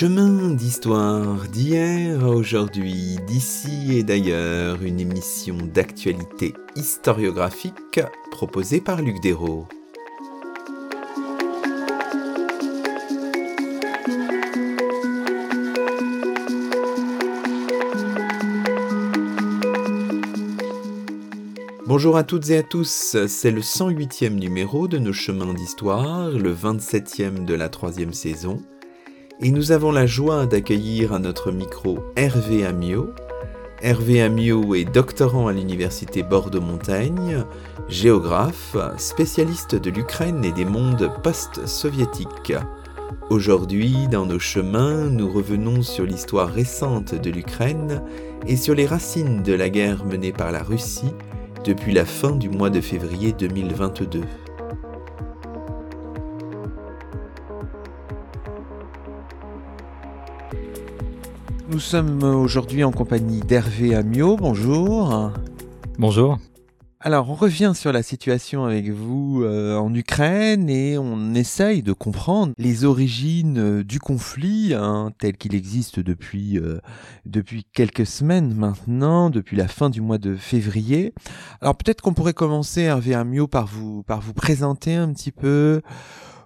Chemin d'histoire d'hier à aujourd'hui, d'ici et d'ailleurs, une émission d'actualité historiographique proposée par Luc Dérault. Bonjour à toutes et à tous, c'est le 108e numéro de nos chemins d'histoire, le 27e de la troisième saison et nous avons la joie d'accueillir à notre micro Hervé Amiot. Hervé Amiot est doctorant à l'université Bordeaux-Montaigne, géographe, spécialiste de l'Ukraine et des mondes post-soviétiques. Aujourd'hui, dans nos chemins, nous revenons sur l'histoire récente de l'Ukraine et sur les racines de la guerre menée par la Russie depuis la fin du mois de février 2022. Nous sommes aujourd'hui en compagnie d'Hervé Amiot. Bonjour. Bonjour. Alors, on revient sur la situation avec vous euh, en Ukraine et on essaye de comprendre les origines euh, du conflit hein, tel qu'il existe depuis euh, depuis quelques semaines maintenant, depuis la fin du mois de février. Alors, peut-être qu'on pourrait commencer, Hervé Amiot, par vous par vous présenter un petit peu.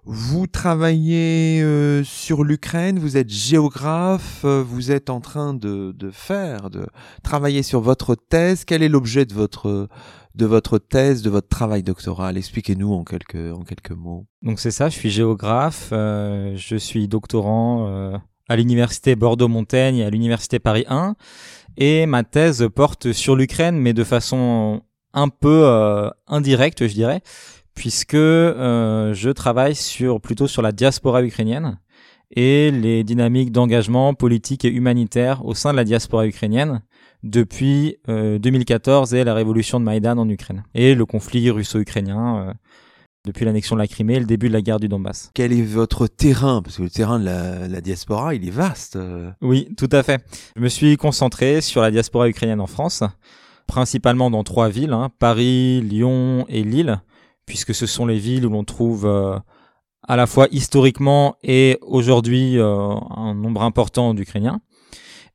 Vous travaillez euh, sur l'Ukraine, vous êtes géographe, euh, vous êtes en train de, de, faire, de travailler sur votre thèse. Quel est l'objet de votre de votre thèse, de votre travail doctoral? Expliquez-nous en quelques en quelques mots. Donc c'est ça, je suis géographe, euh, je suis doctorant à l'université Bordeaux-Montaigne et à l'université Paris 1, et ma thèse porte sur l'Ukraine, mais de façon un peu indirecte, je dirais puisque euh, je travaille sur plutôt sur la diaspora ukrainienne et les dynamiques d'engagement politique et humanitaire au sein de la diaspora ukrainienne depuis 2014 euh, et la révolution de Maïdan en Ukraine et le conflit russo-ukrainien euh, depuis l'annexion de la Crimée et le début de la guerre du Donbass. Quel est votre terrain? Parce que le terrain de la, la, diaspora, il est vaste. Oui, tout à fait. Je me suis concentré sur la diaspora ukrainienne en France, principalement dans trois villes, hein, Paris, Lyon et Lille, puisque ce sont les villes où l'on trouve euh, à la fois historiquement et aujourd'hui euh, un nombre important d'Ukrainiens.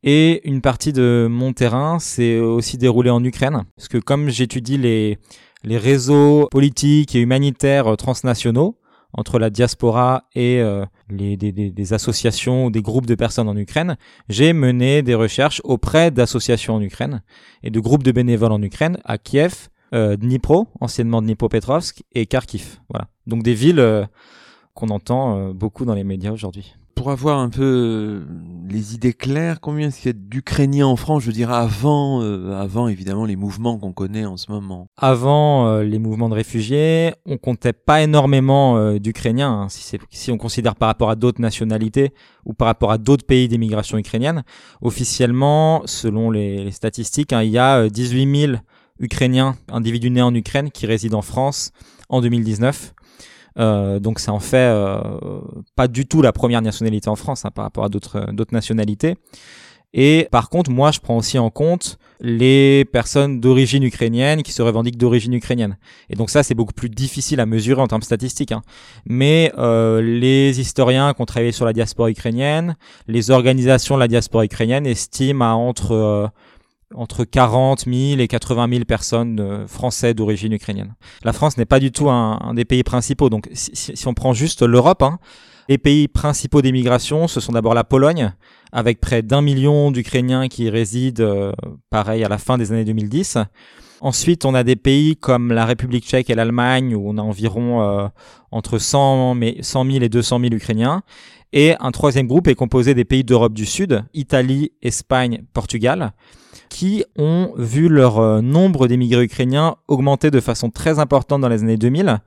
Et une partie de mon terrain s'est aussi déroulée en Ukraine, parce que comme j'étudie les, les réseaux politiques et humanitaires transnationaux, entre la diaspora et euh, les, des, des, associations ou des groupes de personnes en Ukraine, j'ai mené des recherches auprès d'associations en Ukraine et de groupes de bénévoles en Ukraine, à Kiev, euh, Dnipro, anciennement Dnipropetrovsk, et Kharkiv. Voilà. Donc des villes euh, qu'on entend euh, beaucoup dans les médias aujourd'hui. Pour avoir un peu les idées claires, combien est-ce qu'il y a d'Ukrainiens en France, je dirais avant, avant évidemment les mouvements qu'on connaît en ce moment Avant les mouvements de réfugiés, on comptait pas énormément d'Ukrainiens, hein, si, si on considère par rapport à d'autres nationalités ou par rapport à d'autres pays d'immigration ukrainienne. Officiellement, selon les, les statistiques, hein, il y a 18 000 ukrainien, individu né en Ukraine qui réside en France en 2019. Euh, donc ça en fait euh, pas du tout la première nationalité en France hein, par rapport à d'autres nationalités. Et par contre, moi, je prends aussi en compte les personnes d'origine ukrainienne qui se revendiquent d'origine ukrainienne. Et donc ça, c'est beaucoup plus difficile à mesurer en termes statistiques. Hein. Mais euh, les historiens qui ont travaillé sur la diaspora ukrainienne, les organisations de la diaspora ukrainienne estiment à entre euh, entre 40 000 et 80 000 personnes euh, français d'origine ukrainienne. La France n'est pas du tout un, des pays principaux. Donc, si, on prend juste l'Europe, hein, les pays principaux d'émigration, ce sont d'abord la Pologne, avec près d'un million d'Ukrainiens qui résident, euh, pareil, à la fin des années 2010. Ensuite, on a des pays comme la République tchèque et l'Allemagne, où on a environ euh, entre 100, 100 000 et 200 000 Ukrainiens. Et un troisième groupe est composé des pays d'Europe du Sud, Italie, Espagne, Portugal qui ont vu leur euh, nombre d'émigrés ukrainiens augmenter de façon très importante dans les années 2000,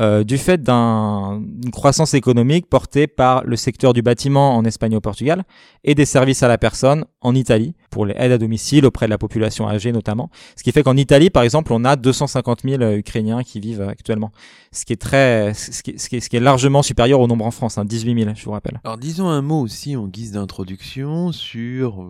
euh, du fait d'une croissance économique portée par le secteur du bâtiment en Espagne et au Portugal et des services à la personne en Italie pour les aides à domicile auprès de la population âgée notamment. Ce qui fait qu'en Italie, par exemple, on a 250 000 euh, Ukrainiens qui vivent actuellement, ce qui est très, ce qui ce qui est, ce qui est largement supérieur au nombre en France, hein, 18 000, je vous rappelle. Alors disons un mot aussi en guise d'introduction sur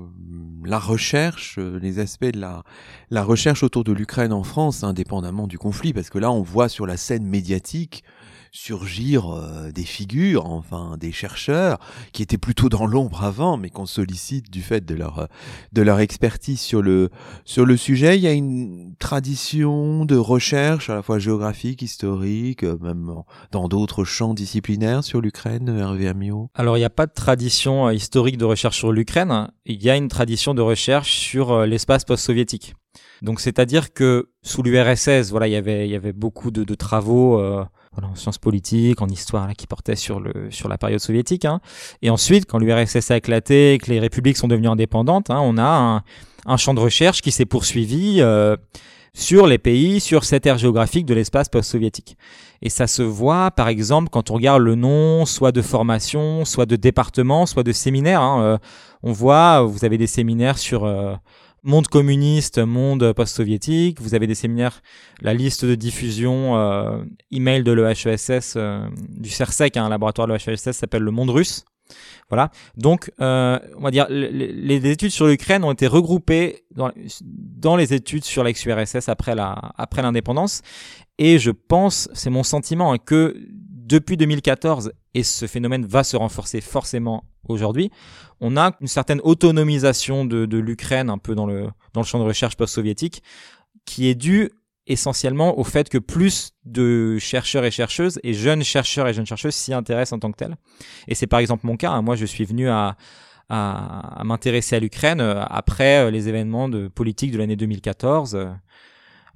la recherche, les aspects de la, la recherche autour de l'Ukraine en France, indépendamment du conflit, parce que là on voit sur la scène médiatique surgir euh, des figures, enfin des chercheurs qui étaient plutôt dans l'ombre avant, mais qu'on sollicite du fait de leur de leur expertise sur le sur le sujet. Il y a une tradition de recherche à la fois géographique, historique, euh, même dans d'autres champs disciplinaires sur l'Ukraine, Hervé. Alors il n'y a pas de tradition euh, historique de recherche sur l'Ukraine. Il y a une tradition de recherche sur l'espace post-soviétique. Donc c'est-à-dire que sous l'URSS, voilà, il y avait il y avait beaucoup de, de travaux euh, en sciences politiques, en histoire là, qui portaient sur le sur la période soviétique. Hein. Et ensuite, quand l'URSS a éclaté et que les républiques sont devenues indépendantes, hein, on a un, un, champ de recherche qui s'est poursuivi euh, sur les pays, sur cette aire géographique de l'espace post-soviétique. Et ça se voit, par exemple, quand on regarde le nom, soit de formation, soit de département, soit de séminaire. Hein, euh, on voit, vous avez des séminaires sur euh, monde communiste, monde post-soviétique. Vous avez des séminaires, la liste de diffusion euh, email de l'EHESS, euh, du CERSEC, un laboratoire de l'EHESS s'appelle le monde russe. Voilà. Donc, euh, on va dire, les, études sur l'Ukraine ont été regroupées dans, dans les études sur l'ex-URSS après la après l'indépendance. Et je pense, c'est mon sentiment, hein, que depuis 2014, et ce phénomène va se renforcer forcément aujourd'hui, on a une certaine autonomisation de, l'Ukraine un peu dans le, champ de recherche post-soviétique qui est due essentiellement au fait que plus de chercheurs et chercheuses et jeunes chercheurs et jeunes chercheuses s'y intéressent en tant que tels. Et c'est par exemple mon cas. Hein. Moi, je suis venu à, à, à m'intéresser à l'Ukraine euh, après euh, les événements de politique de l'année 2014.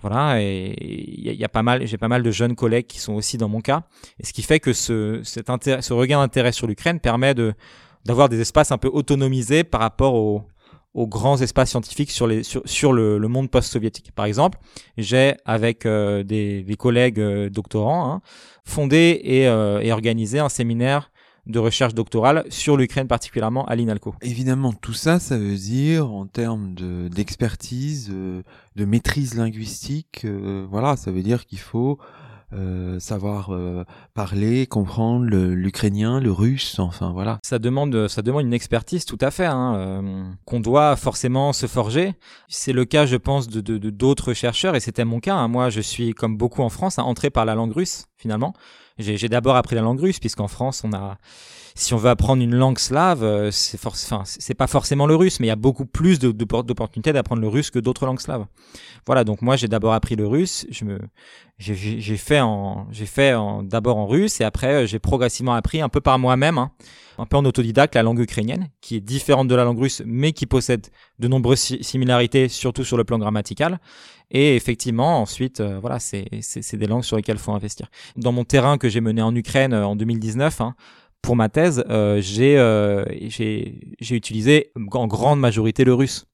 Voilà, et il y, a pas mal, j'ai pas mal de jeunes collègues qui sont aussi dans mon cas, et ce qui fait que ce, cet intérêt, ce regain d'intérêt sur l'Ukraine permet de d'avoir des espaces un peu autonomisés par rapport aux, aux grands espaces scientifiques sur, les, sur, le monde post-soviétique. Par exemple, j'ai, avec euh, des, des, collègues euh, doctorants, hein, fondé et, euh, et, organisé un séminaire de recherche doctorale sur l'Ukraine particulièrement à l'INALCO. Évidemment, tout ça, ça veut dire en termes d'expertise, de, maîtrise linguistique, voilà, ça veut dire qu'il faut euh, savoir euh, parler, comprendre l'ukrainien, le, russe, enfin voilà. Ça demande, ça demande une expertise tout à fait, hein, euh, qu'on doit forcément se forger. C'est le cas, je pense, de d'autres de, chercheurs, et c'était mon cas. Hein. Moi, je suis, comme beaucoup en France, hein, entré par la langue russe, finalement. J'ai d'abord appris la langue russe, puisqu'en France, on a si on veut apprendre une langue slave, euh, c'est enfin, c'est pas forcément le russe, mais il y a beaucoup plus d'opportunités d'apprendre le russe que d'autres langues slaves. Voilà, donc moi j'ai d'abord appris le russe, je me, j'ai fait en, j'ai fait d'abord en russe et après euh, j'ai progressivement appris un peu par moi-même, hein, un peu en autodidacte, la langue ukrainienne, qui est différente de la langue russe, mais qui possède de nombreuses similarités, surtout sur le plan grammatical. Et effectivement, ensuite, euh, voilà, c'est des langues sur lesquelles faut investir. Dans mon terrain que j'ai mené en Ukraine en 2019, hein, pour ma thèse, euh, euh, j'ai utilisé en grande majorité le russe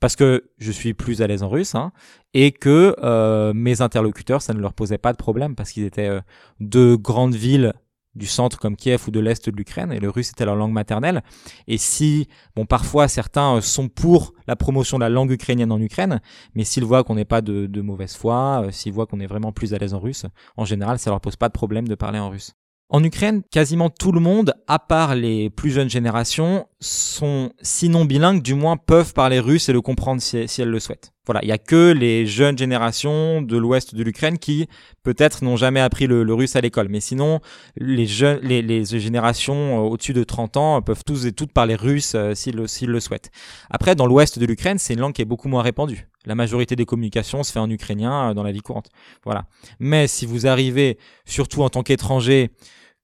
parce que je suis plus à l'aise en russe hein, et que euh, mes interlocuteurs, ça ne leur posait pas de problème parce qu'ils étaient euh, de grandes villes du centre comme Kiev ou de l'est de l'Ukraine et le russe était leur langue maternelle. Et si, bon, parfois certains sont pour la promotion de la langue ukrainienne en Ukraine, mais s'ils voient qu'on n'est pas de, mauvaise foi, s'ils voient qu'on est vraiment plus à l'aise en russe, en général, ça leur pose pas de problème de parler en russe. En Ukraine, quasiment tout le monde, à part les plus jeunes générations, sont sinon bilingues, du moins peuvent parler russe et le comprendre si, elles le souhaitent. Voilà, il y a que les jeunes générations de l'ouest de l'Ukraine qui peut-être n'ont jamais appris le, russe à l'école, mais sinon les jeunes, les, générations euh, au-dessus de 30 ans peuvent tous et toutes parler russe euh, s'ils le souhaitent. Après, dans l'ouest de l'Ukraine, c'est une langue qui est beaucoup moins répandue. La majorité des communications se fait en ukrainien euh, dans la vie courante. Voilà. Mais si vous arrivez, surtout en tant qu'étranger,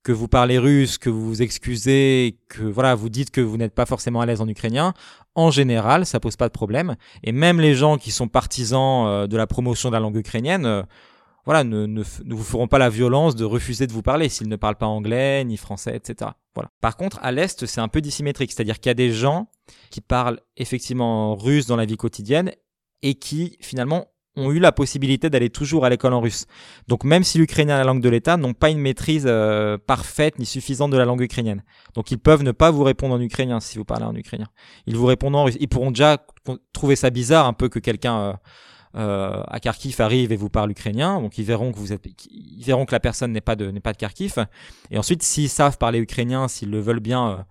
que vous parlez russe, que vous vous excusez, que voilà, vous dites que vous n'êtes pas forcément à l'aise en ukrainien, en général, ça pose pas de problème. Et même les gens qui sont partisans euh, de la promotion de la langue ukrainienne, euh, voilà, ne, vous feront pas la violence de refuser de vous parler s'ils ne parlent pas anglais ni français, etc. Voilà. Par contre, à l'est, c'est un peu dissymétrique, c'est-à-dire qu'il y a des gens qui parlent effectivement russe dans la vie quotidienne et qui finalement ont eu la possibilité d'aller toujours à l'école en russe. Donc même si l'ukrainien est la langue de l'État, n'ont pas une maîtrise euh, parfaite ni suffisante de la langue ukrainienne. Donc ils peuvent ne pas vous répondre en ukrainien si vous parlez en ukrainien. Ils vous répondent en russe. Ils pourront déjà trouver ça bizarre un peu que quelqu'un euh, euh, à Kharkiv arrive et vous parle ukrainien. Donc ils verront que vous êtes, ils verront que la personne n'est pas de n'est pas de Kharkiv. Et ensuite, s'ils savent parler ukrainien, s'ils le veulent bien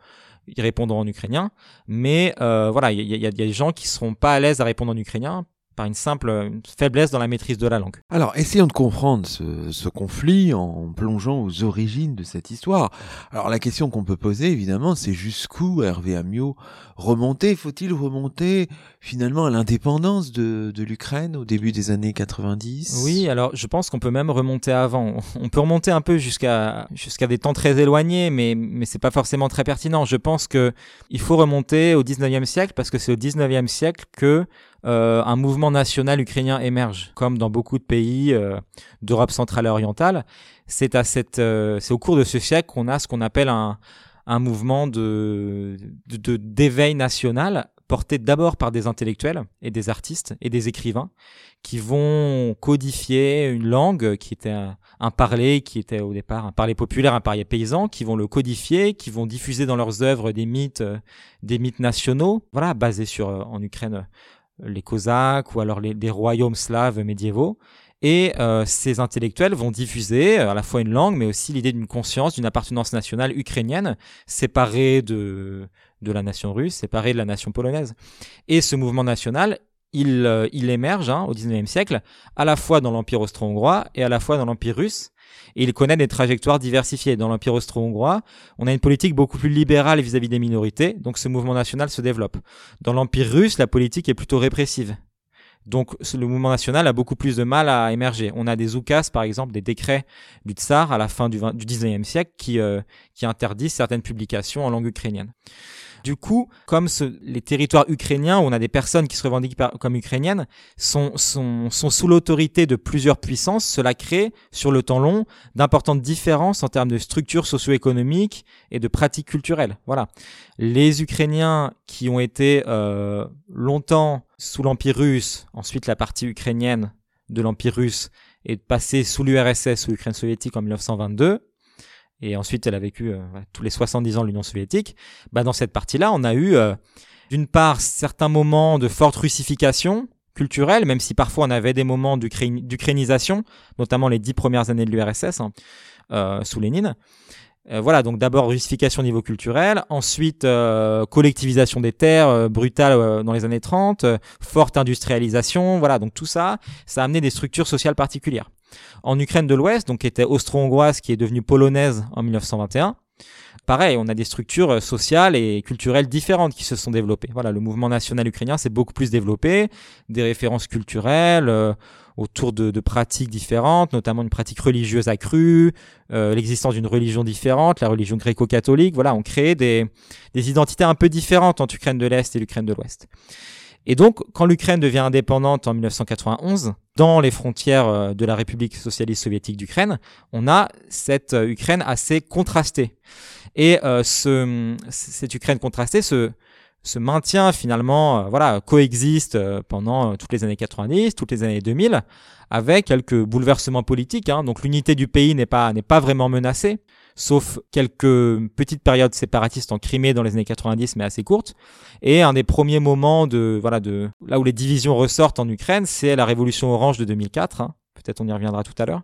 ils répondront en ukrainien. Mais euh, voilà, il y y a, des gens qui seront pas à l'aise à répondre en ukrainien par une simple faiblesse dans la maîtrise de la langue. Alors, essayons de comprendre ce, ce, conflit en plongeant aux origines de cette histoire. Alors, la question qu'on peut poser, évidemment, c'est jusqu'où Hervé Amiot remonter Faut-il remonter finalement à l'indépendance de, de l'Ukraine au début des années 90 Oui, alors je pense qu'on peut même remonter avant. On peut remonter un peu jusqu'à jusqu'à des temps très éloignés, mais mais c'est pas forcément très pertinent. Je pense que il faut remonter au 19e siècle parce que c'est au 19e siècle que euh, un mouvement national ukrainien émerge, comme dans beaucoup de pays euh, d'Europe centrale et orientale. C'est à cette, euh, c'est au cours de ce siècle qu'on a ce qu'on appelle un, un mouvement de, de d'éveil national porté d'abord par des intellectuels et des artistes et des écrivains qui vont codifier une langue qui était un, un, parler qui était au départ un parler populaire, un parler paysan, qui vont le codifier, qui vont diffuser dans leurs œuvres des mythes, des mythes nationaux, voilà, basés sur en Ukraine les Cosaques ou alors les, royaumes slaves médiévaux. Et euh, ces intellectuels vont diffuser euh, à la fois une langue, mais aussi l'idée d'une conscience, d'une appartenance nationale ukrainienne, séparée de, de la nation russe, séparée de la nation polonaise. Et ce mouvement national, il, euh, il émerge hein, au XIXe siècle, à la fois dans l'Empire austro-hongrois et à la fois dans l'Empire russe, et il connaît des trajectoires diversifiées. Dans l'Empire austro-hongrois, on a une politique beaucoup plus libérale vis-à-vis des minorités, donc ce mouvement national se développe. Dans l'Empire russe, la politique est plutôt répressive. Donc le mouvement national a beaucoup plus de mal à émerger. On a des oukas, par exemple, des décrets du tsar à la fin du, 19e siècle qui, euh, qui interdisent certaines publications en langue ukrainienne. Du coup, comme les territoires ukrainiens, où on a des personnes qui se revendiquent comme ukrainiennes, sont, sont, sont sous l'autorité de plusieurs puissances, cela crée, sur le temps long, d'importantes différences en termes de structure socio-économique et de pratiques culturelles. Voilà. Les Ukrainiens qui ont été euh, longtemps sous l'Empire russe, ensuite la partie ukrainienne de l'Empire russe, est passée sous l'URSS, sous l'Ukraine soviétique en 1922, et ensuite elle a vécu euh, tous les 70 ans l'Union soviétique, bah dans cette partie-là, on a eu euh, d'une part certains moments de forte russification culturelle, même si parfois on avait des moments d'ukrainisation, notamment les dix premières années de l'URSS hein, euh, sous Lénine. voilà, donc d'abord russification au niveau culturel, ensuite collectivisation des terres brutale dans les années 30, forte industrialisation, voilà, donc tout ça, ça a amené des structures sociales particulières. En Ukraine de l'Ouest, donc qui était austro-hongroise, qui est devenue polonaise en 1921, pareil, on a des structures euh, sociales et culturelles différentes qui se sont développées. Voilà, le mouvement national ukrainien s'est beaucoup plus développé, des références culturelles euh, autour de, pratiques différentes, notamment une pratique religieuse accrue, euh, l'existence d'une religion différente, la religion gréco-catholique. Voilà, on crée des, des identités un peu différentes entre l'Ukraine de l'Est et l'Ukraine de l'Ouest. Et donc, quand l'Ukraine devient indépendante en 1991, dans les frontières euh, de la République socialiste soviétique d'Ukraine, on a cette euh, Ukraine assez contrastée. Et euh, ce, cette Ukraine contrastée se, se maintient finalement, voilà, coexiste pendant toutes les années 90, toutes les années 2000, avec quelques bouleversements politiques. Hein. Donc l'unité du pays n'est pas n'est pas vraiment menacée sauf quelques petites périodes séparatistes en Crimée dans les années 90, mais assez courtes. Et un des premiers moments de, voilà, de, là où les divisions ressortent en Ukraine, c'est la révolution orange de 2004. Hein. Peut-être on y reviendra tout à l'heure.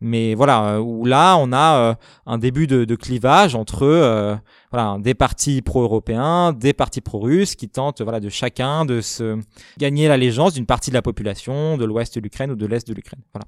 Mais voilà, euh, où là, on a euh, un début de, clivage entre euh, voilà, des partis pro-européens, des partis pro-russes qui tentent voilà, de chacun de se gagner l'allégeance d'une partie de la population de l'ouest de l'Ukraine ou de l'est de l'Ukraine. Voilà.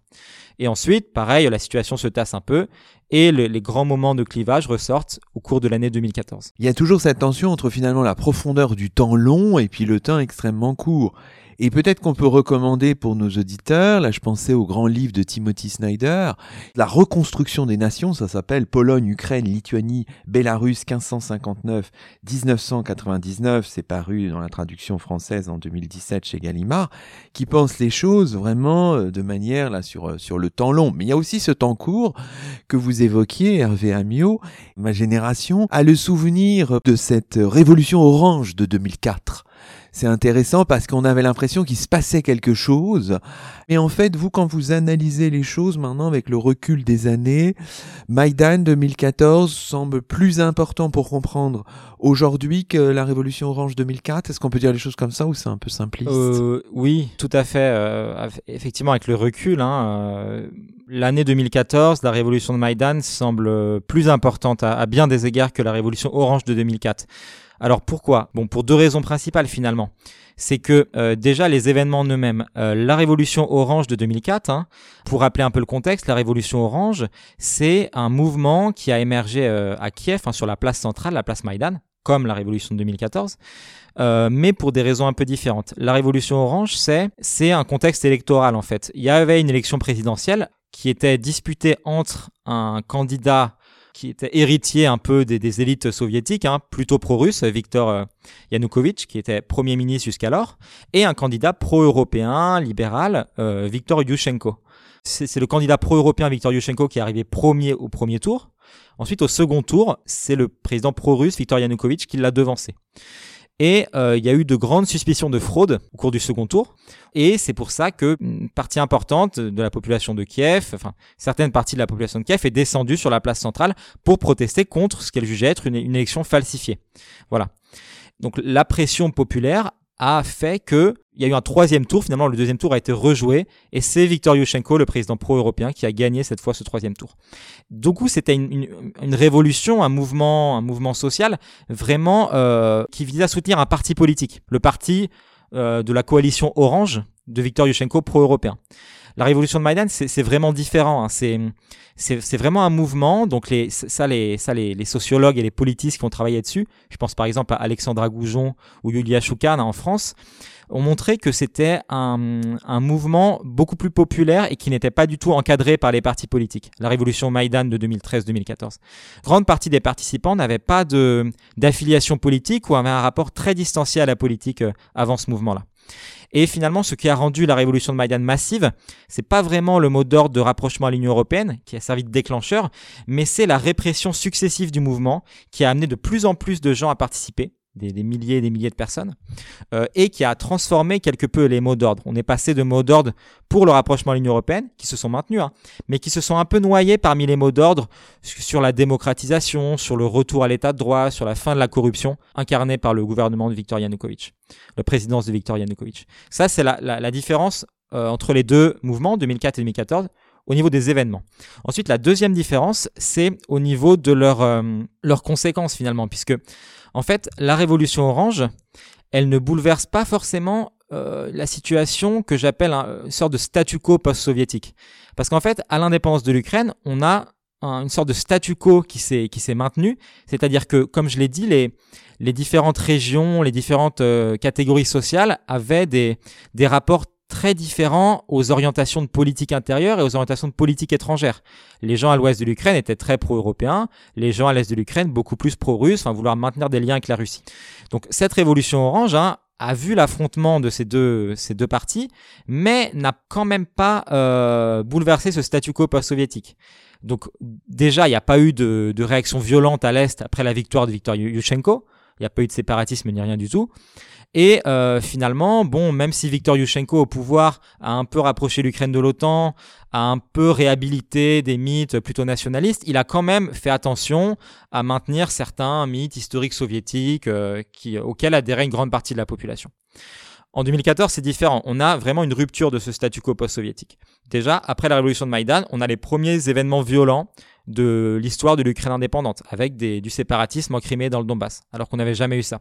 Et ensuite, pareil, la situation se tasse un peu et les grands moments de clivage ressortent au cours de l'année 2014. Il y a toujours cette tension entre finalement la profondeur du temps long et puis le temps extrêmement court. Et peut-être qu'on peut recommander pour nos auditeurs, là je pensais au grand livre de Timothy Snyder, La reconstruction des nations, ça s'appelle Pologne, Ukraine, Lituanie, Bélarus 1559-1999, c'est paru dans la traduction française en 2017 chez Gallimard, qui pense les choses vraiment euh, de manière là sur, euh, sur le temps long. Mais il y a aussi ce temps court que vous évoquiez, Hervé Amiot. Ma génération a le souvenir de cette révolution orange de 2004 c'est intéressant parce qu'on avait l'impression qu'il se passait quelque chose. Mais en fait, vous, quand vous analysez les choses maintenant avec le recul des années, Maïdan 2014 semble plus important pour comprendre aujourd'hui que la Révolution Orange 2004. Est-ce qu'on peut dire les choses comme ça ou c'est un peu simpliste? Euh, Oui, tout à fait. Euh, effectivement, avec le recul, hein, euh, l'année 2014, la révolution de Maïdan semble plus importante à, bien des égards que la révolution orange de 2004. Alors pourquoi? Bon, pour deux raisons principales finalement. C'est que euh, déjà les événements en eux-mêmes, euh, la révolution orange de 2004, hein, pour rappeler un peu le contexte, la révolution orange, c'est un mouvement qui a émergé euh, à Kiev, hein, sur la place centrale, la place Maïdan, comme la révolution de 2014, euh, mais pour des raisons un peu différentes. La révolution orange, c'est c'est un contexte électoral en fait. Il y avait une élection présidentielle qui était disputée entre un candidat qui était héritier un peu des, élites soviétiques, hein, plutôt pro-russe, Viktor euh, Yanukovych, qui était premier ministre jusqu'alors, et un candidat pro-européen, libéral, euh, Viktor Yushchenko. C'est le candidat pro-européen Viktor Yushchenko qui est arrivé premier au premier tour. Ensuite, au second tour, c'est le président pro-russe Viktor Yanukovych qui l'a devancé. Et euh, il y a eu de grandes suspicions de fraude au cours du second tour. Et c'est pour ça que une partie importante de la population de Kiev, enfin certaines parties de la population de Kiev, est descendue sur la place centrale pour protester contre ce qu'elle jugeait être une, une élection falsifiée. Voilà. Donc la pression populaire a fait que il y a eu un troisième tour. Finalement, le deuxième tour a été rejoué et c'est Viktor Yushchenko, le président pro-européen, qui a gagné cette fois ce troisième tour. Du coup, c'était une, une, révolution, un mouvement, un mouvement social vraiment euh, qui visait à soutenir un parti politique, le parti euh, de la coalition Orange de Viktor Yushchenko pro-européen la révolution de Maïdan, c'est vraiment différent. Hein. C'est vraiment un mouvement. Donc les, ça, les, ça les, sociologues et les politistes qui ont travaillé dessus, je pense par exemple à Alexandra Goujon ou Yulia Choukane en France, ont montré que c'était un, un, mouvement beaucoup plus populaire et qui n'était pas du tout encadré par les partis politiques. La révolution Maïdan de 2013-2014. Grande partie des participants n'avaient pas d'affiliation politique ou avaient un rapport très distancié à la politique euh, avant ce mouvement-là. Et finalement, ce qui a rendu la révolution de Maïdan massive, c'est pas vraiment le mot d'ordre de rapprochement à l'Union européenne qui a servi de déclencheur, mais c'est la répression successive du mouvement qui a amené de plus en plus de gens à participer des, milliers et des milliers de personnes, euh, et qui a transformé quelque peu les mots d'ordre. On est passé de mots d'ordre pour le rapprochement à l'Union européenne, qui se sont maintenus, hein, mais qui se sont un peu noyés parmi les mots d'ordre sur la démocratisation, sur le retour à l'état de droit, sur la fin de la corruption, incarnée par le gouvernement de Viktor Yanukovych, la présidence de Viktor Yanukovych. Ça, c'est la, la, la, différence euh, entre les deux mouvements, 2004 et 2014, au niveau des événements. Ensuite, la deuxième différence, c'est au niveau de leurs euh, leurs conséquences finalement, puisque en fait, la révolution orange, elle ne bouleverse pas forcément euh, la situation que j'appelle une sorte de statu quo post-soviétique. Parce qu'en fait, à l'indépendance de l'Ukraine, on a une sorte de statu quo qui s'est qui s'est maintenu, c'est-à-dire que comme je l'ai dit les les différentes régions, les différentes euh, catégories sociales avaient des des rapports très différents aux orientations de politique intérieure et aux orientations de politique étrangère. Les gens à l'ouest de l'Ukraine étaient très pro-européens, les gens à l'est de l'Ukraine beaucoup plus pro-russes, enfin vouloir maintenir des liens avec la Russie. Donc cette révolution orange hein, a vu l'affrontement de ces deux, ces deux partis, mais n'a quand même pas euh, bouleversé ce statu quo post-soviétique. Donc déjà, il n'y a pas eu de, de réaction violente à l'Est après la victoire de Viktor Yushchenko. Il n'y a pas eu de séparatisme ni rien du tout. Et euh, finalement, bon, même si Viktor Yushchenko au pouvoir a un peu rapproché l'Ukraine de l'OTAN, a un peu réhabilité des mythes plutôt nationalistes, il a quand même fait attention à maintenir certains mythes historiques soviétiques euh, auxquels adhérait une grande partie de la population. En 2014, c'est différent. On a vraiment une rupture de ce statu quo post-soviétique. Déjà, après la révolution de Maïdan, on a les premiers événements violents de l'histoire de l'Ukraine indépendante, avec du séparatisme en Crimée dans le Donbass, alors qu'on n'avait jamais eu ça.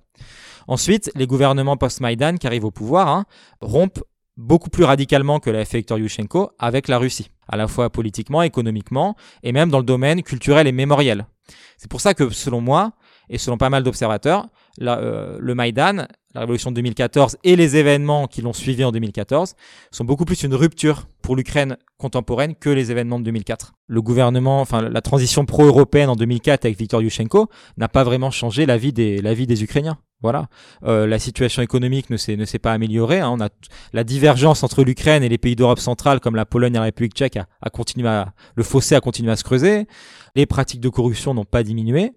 Ensuite, les gouvernements post-Maïdan qui arrivent au pouvoir hein, rompent beaucoup plus radicalement que l'a fait Viktor Yushchenko avec la Russie, à la fois politiquement, économiquement, et même dans le domaine culturel et mémoriel. C'est pour ça que, selon moi, et selon pas mal d'observateurs, euh, le Maïdan, la révolution de 2014 et les événements qui l'ont suivi en 2014 sont beaucoup plus une rupture pour l'Ukraine contemporaine que les événements de 2004. Le gouvernement, enfin la transition pro-européenne en 2004 avec Viktor Yushchenko n'a pas vraiment changé la vie des, la vie des Ukrainiens. Voilà, euh, la situation économique ne s'est ne s'est pas améliorée. Hein. On a la divergence entre l'Ukraine et les pays d'Europe centrale comme la Pologne et la République tchèque a, a continué à le fossé a continué à se creuser. Les pratiques de corruption n'ont pas diminué.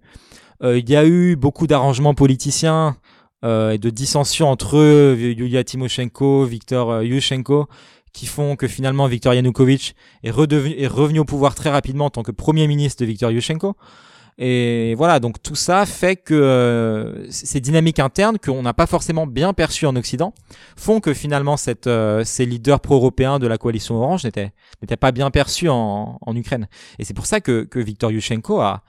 Euh, il y a eu beaucoup d'arrangements politiciens euh, et de dissensions entre eux, Yulia Timoshenko, Viktor euh, Yushchenko, qui font que finalement Viktor Yanukovych est, revenu au pouvoir très rapidement en tant que premier ministre de Viktor Yushchenko. Et voilà, donc tout ça fait que ces dynamiques internes qu'on n'a pas forcément bien perçues en Occident font que finalement ces leaders pro-européens de la coalition orange n'étaient pas bien perçus en, en Ukraine. Et c'est pour ça que, que Viktor Yushchenko a,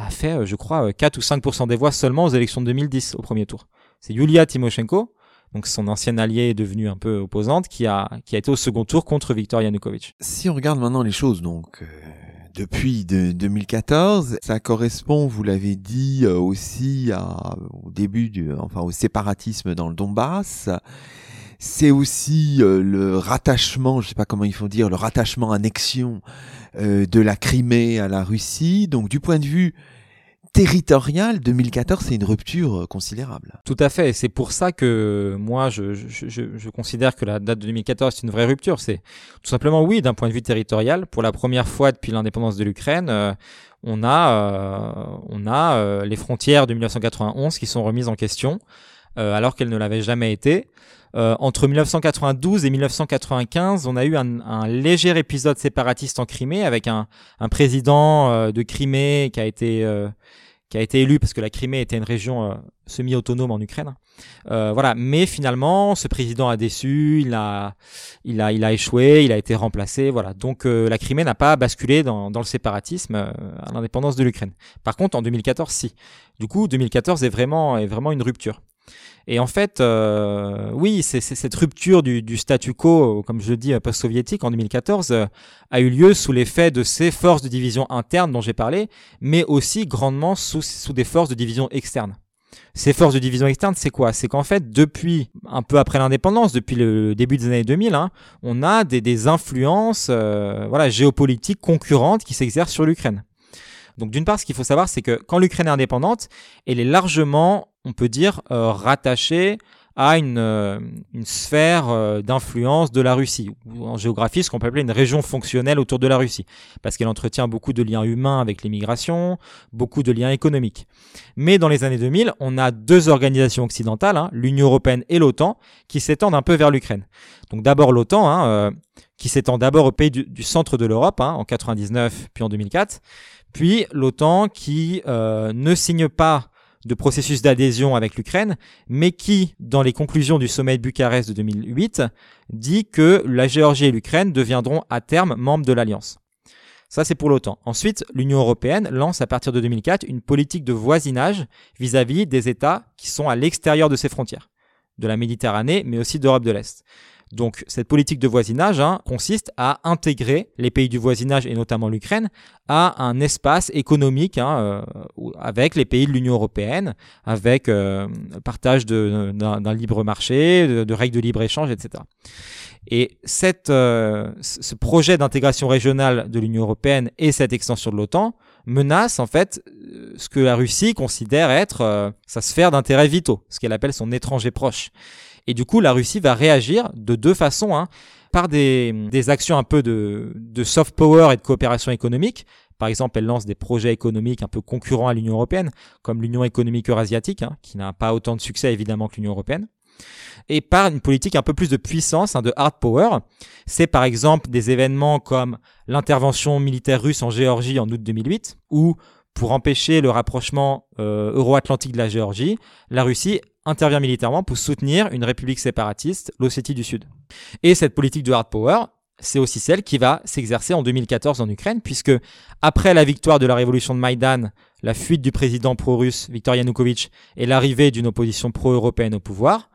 a fait, euh, je crois, 4 ou 5% des voix seulement aux élections de 2010 au premier tour. C'est Yulia Tymoshenko, donc son ancienne alliée est devenue un peu opposante, qui a, qui a été au second tour contre Viktor Yanukovych. Si on regarde maintenant les choses, donc, depuis de 2014. Ça correspond, vous l'avez dit, euh, aussi à, au début du, enfin, au séparatisme dans le Donbass. C'est aussi euh, le rattachement, je sais pas comment il faut dire, le rattachement annexion euh, de la Crimée à la Russie. Donc, du point de vue territorial, 2014, c'est une rupture considérable. Tout à fait. C'est pour ça que moi, je, je, je, considère que la date de 2014 c'est une vraie rupture. C'est tout simplement oui, d'un point de vue territorial, pour la première fois depuis l'indépendance de l'Ukraine, euh, on a, euh, on a euh, les frontières de 1991 qui sont remises en question, alors qu'elles ne l'avaient jamais été. entre 1992 et 1995, on a eu un, un, léger épisode séparatiste en Crimée avec un, un président de Crimée qui a été qui a été élu parce que la Crimée était une région euh, semi-autonome en Ukraine. Euh, voilà, mais finalement, ce président a déçu, il a, il a, il a échoué, il a été remplacé. Voilà, donc euh, la Crimée n'a pas basculé dans, dans le séparatisme à l'indépendance de l'Ukraine. Par contre, en 2014, si. Du coup, 2014 est vraiment, est vraiment une rupture. Et en fait, euh, oui, cette rupture du, statu quo, comme je le dis, post-soviétique en 2014, euh, a eu lieu sous l'effet de ces forces de division internes dont j'ai parlé, mais aussi grandement sous, des forces de division externes. Ces forces de division externe, c'est quoi? C'est qu'en fait, depuis un peu après l'indépendance, depuis le début des années 2000, hein, on a des, des influences euh, voilà, géopolitiques concurrentes qui s'exercent sur l'Ukraine. Donc d'une part, ce qu'il faut savoir, c'est que quand l'Ukraine est indépendante, elle est largement, on peut dire, euh, rattachée à une, euh, une sphère euh, d'influence de la Russie, ou en géographie, ce qu'on peut appeler une région fonctionnelle autour de la Russie, parce qu'elle entretient beaucoup de liens humains avec l'immigration, beaucoup de liens économiques. Mais dans les années 2000, on a deux organisations occidentales, hein, l'Union européenne et l'OTAN, qui s'étendent un peu vers l'Ukraine. Donc d'abord l'OTAN, hein, qui s'étend d'abord au pays du, centre de l'Europe, hein, en 99 puis en 2004, puis l'OTAN qui euh, ne signe pas de processus d'adhésion avec l'Ukraine, mais qui, dans les conclusions du sommet de Bucarest de 2008, dit que la Géorgie et l'Ukraine deviendront à terme membres de l'Alliance. Ça, c'est pour l'OTAN. Ensuite, l'Union européenne lance à partir de 2004 une politique de voisinage vis-à-vis -vis des États qui sont à l'extérieur de ses frontières, de la Méditerranée, mais aussi d'Europe de l'Est. Donc cette politique de voisinage hein, consiste à intégrer les pays du voisinage et notamment l'Ukraine à un espace économique hein, euh, avec les pays de l'Union européenne, avec euh, partage d'un libre marché, de, règles de libre échange, etc. Et cette, euh, ce projet d'intégration régionale de l'Union européenne et cette extension de l'OTAN menace en fait ce que la Russie considère être sa sphère d'intérêt vitaux, ce qu'elle appelle son étranger proche. Et du coup, la Russie va réagir de deux façons. Hein, par des, des, actions un peu de, de soft power et de coopération économique. Par exemple, elle lance des projets économiques un peu concurrents à l'Union européenne, comme l'Union économique eurasiatique, hein, qui n'a pas autant de succès évidemment que l'Union européenne. Et par une politique un peu plus de puissance, hein, de hard power. C'est par exemple des événements comme l'intervention militaire russe en Géorgie en août 2008, ou pour empêcher le rapprochement euh, euro-atlantique de la Géorgie, la Russie intervient militairement pour soutenir une république séparatiste, l'Ossétie du Sud. Et cette politique de hard power, c'est aussi celle qui va s'exercer en 2014 en Ukraine, puisque après la victoire de la révolution de Maïdan, la fuite du président pro-russe Viktor Yanukovych et l'arrivée d'une opposition pro-européenne au pouvoir,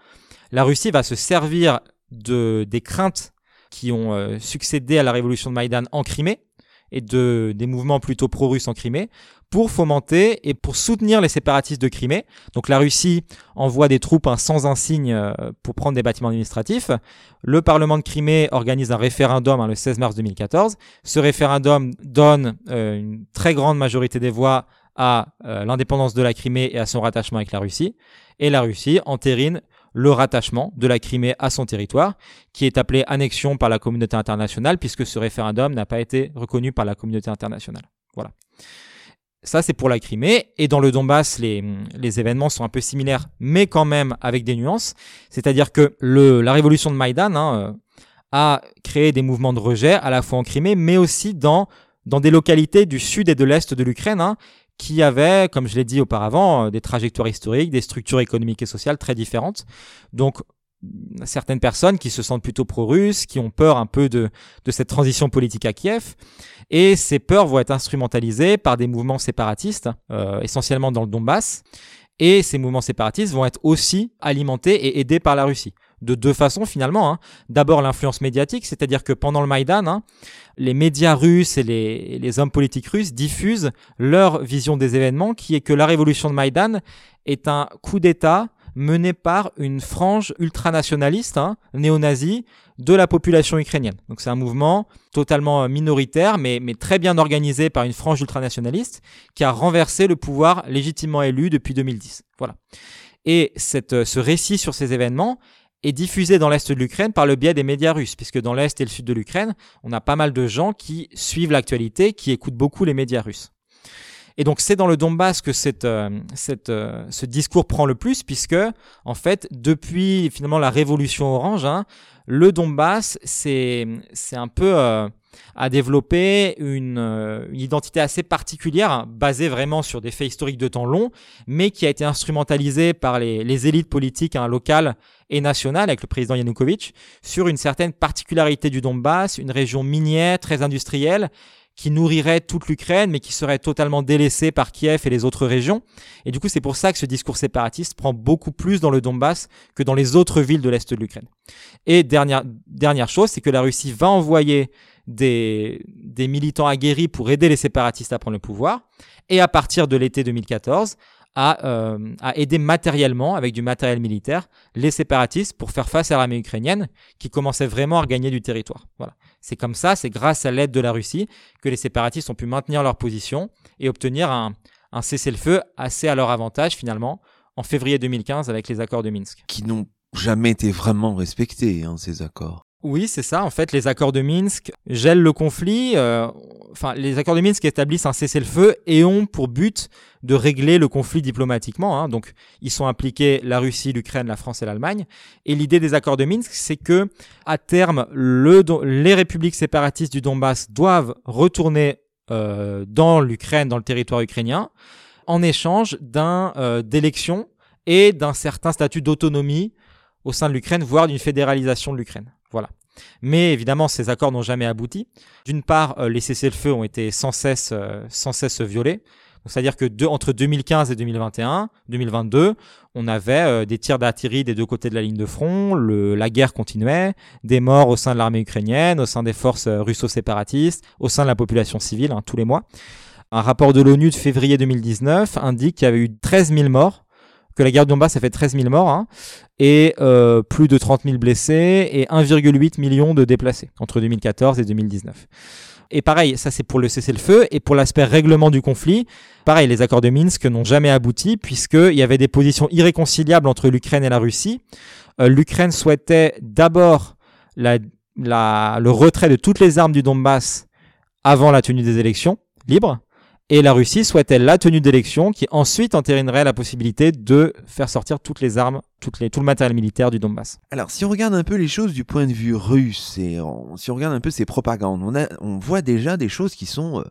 la Russie va se servir de, des craintes qui ont euh, succédé à la révolution de Maïdan en Crimée et de, des mouvements plutôt pro-russes en Crimée pour fomenter et pour soutenir les séparatistes de Crimée. Donc la Russie envoie des troupes hein, sans insigne euh, pour prendre des bâtiments administratifs. Le Parlement de Crimée organise un référendum hein, le 16 mars 2014. Ce référendum donne euh, une très grande majorité des voix à euh, l'indépendance de la Crimée et à son rattachement avec la Russie. Et la Russie entérine le rattachement de la Crimée à son territoire, qui est appelé annexion par la communauté internationale, puisque ce référendum n'a pas été reconnu par la communauté internationale. Voilà. Ça, c'est pour la Crimée. Et dans le Donbass, les, les événements sont un peu similaires, mais quand même avec des nuances. C'est-à-dire que le, la révolution de Maïdan hein, euh, a créé des mouvements de rejet, à la fois en Crimée, mais aussi dans, dans des localités du sud et de l'est de l'Ukraine, hein, qui avaient, comme je l'ai dit auparavant, des trajectoires historiques, des structures économiques et sociales très différentes. Donc certaines personnes qui se sentent plutôt pro-russes, qui ont peur un peu de, de cette transition politique à Kiev. Et ces peurs vont être instrumentalisées par des mouvements séparatistes, euh, essentiellement dans le Donbass. Et ces mouvements séparatistes vont être aussi alimentés et aidés par la Russie. De deux façons finalement. Hein. D'abord l'influence médiatique, c'est-à-dire que pendant le Maïdan, hein, les médias russes et les, hommes politiques russes diffusent leur vision des événements, qui est que la révolution de Maïdan est un coup d'État mené par une frange ultranationaliste, hein, néo-nazie, de la population ukrainienne. Donc c'est un mouvement totalement euh, minoritaire, mais, très bien organisé par une frange ultranationaliste qui a renversé le pouvoir légitimement élu depuis 2010. Voilà. Et euh, ce récit sur ces événements est diffusé dans l'Est de l'Ukraine par le biais des médias russes, puisque dans l'Est et le Sud de l'Ukraine, on a pas mal de gens qui suivent l'actualité, qui écoutent beaucoup les médias russes. Et donc c'est dans le Donbass que cette, euh, cette, euh, ce discours prend le plus, puisque en fait depuis finalement la révolution orange, hein, le Donbass c'est un peu euh, a développé une, une, identité assez particulière, basée vraiment sur des faits historiques de temps long, mais qui a été instrumentalisée par les, les élites politiques hein, locales et nationales, avec le président Yanukovych, sur une certaine particularité du Donbass, une région minière, très industrielle, qui nourrirait toute l'Ukraine, mais qui serait totalement délaissée par Kiev et les autres régions. Et du coup, c'est pour ça que ce discours séparatiste prend beaucoup plus dans le Donbass que dans les autres villes de l'Est de l'Ukraine. Et dernière, dernière chose, c'est que la Russie va envoyer des, des militants aguerris pour aider les séparatistes à prendre le pouvoir. Et à partir de l'été 2014, à, euh, à, aider matériellement, avec du matériel militaire, les séparatistes pour faire face à l'armée ukrainienne qui commençait vraiment à regagner du territoire. Voilà. C'est comme ça, c'est grâce à l'aide de la Russie que les séparatistes ont pu maintenir leur position et obtenir un, cessez-le-feu assez à leur avantage finalement en février 2015 avec les accords de Minsk. Qui n'ont jamais été vraiment respectés, hein, ces accords. Oui, c'est ça. En fait, les accords de Minsk gèlent le conflit. Euh, enfin, les accords de Minsk établissent un cessez-le-feu et ont pour but de régler le conflit diplomatiquement. Hein. Donc, ils sont impliqués la Russie, l'Ukraine, la France et l'Allemagne. Et l'idée des accords de Minsk, c'est que à terme, le, les républiques séparatistes du Donbass doivent retourner euh, dans l'Ukraine, dans le territoire ukrainien, en échange d'un euh, d'élections et d'un certain statut d'autonomie au sein de l'Ukraine, voire d'une fédéralisation de l'Ukraine. Mais évidemment, ces accords n'ont jamais abouti. D'une part, euh, les cessez-le-feu ont été sans cesse, euh, sans cesse violés. C'est-à-dire que de, entre 2015 et 2021, 2022, on avait euh, des tirs d'artillerie des deux côtés de la ligne de front, la guerre continuait, des morts au sein de l'armée ukrainienne, au sein des forces russo-séparatistes, au sein de la population civile, hein, tous les mois. Un rapport de l'ONU de février 2019 indique qu'il y avait eu 13 000 morts que la guerre de Donbass a fait 13 000 morts hein, et euh, plus de 30 000 blessés et 1,8 million de déplacés entre 2014 et 2019. Et pareil, ça c'est pour le cessez-le-feu et pour l'aspect règlement du conflit. Pareil, les accords de Minsk n'ont jamais abouti puisqu'il y avait des positions irréconciliables entre l'Ukraine et la Russie. Euh, L'Ukraine souhaitait d'abord le retrait de toutes les armes du Donbass avant la tenue des élections libres. Et la Russie souhaitait la tenue d'élections qui ensuite entérinerait la possibilité de faire sortir toutes les armes, tout le matériel militaire du Donbass? Alors, si on regarde un peu les choses du point de vue russe et si on regarde un peu ces propagandes, on, voit déjà des choses qui sont... Euh,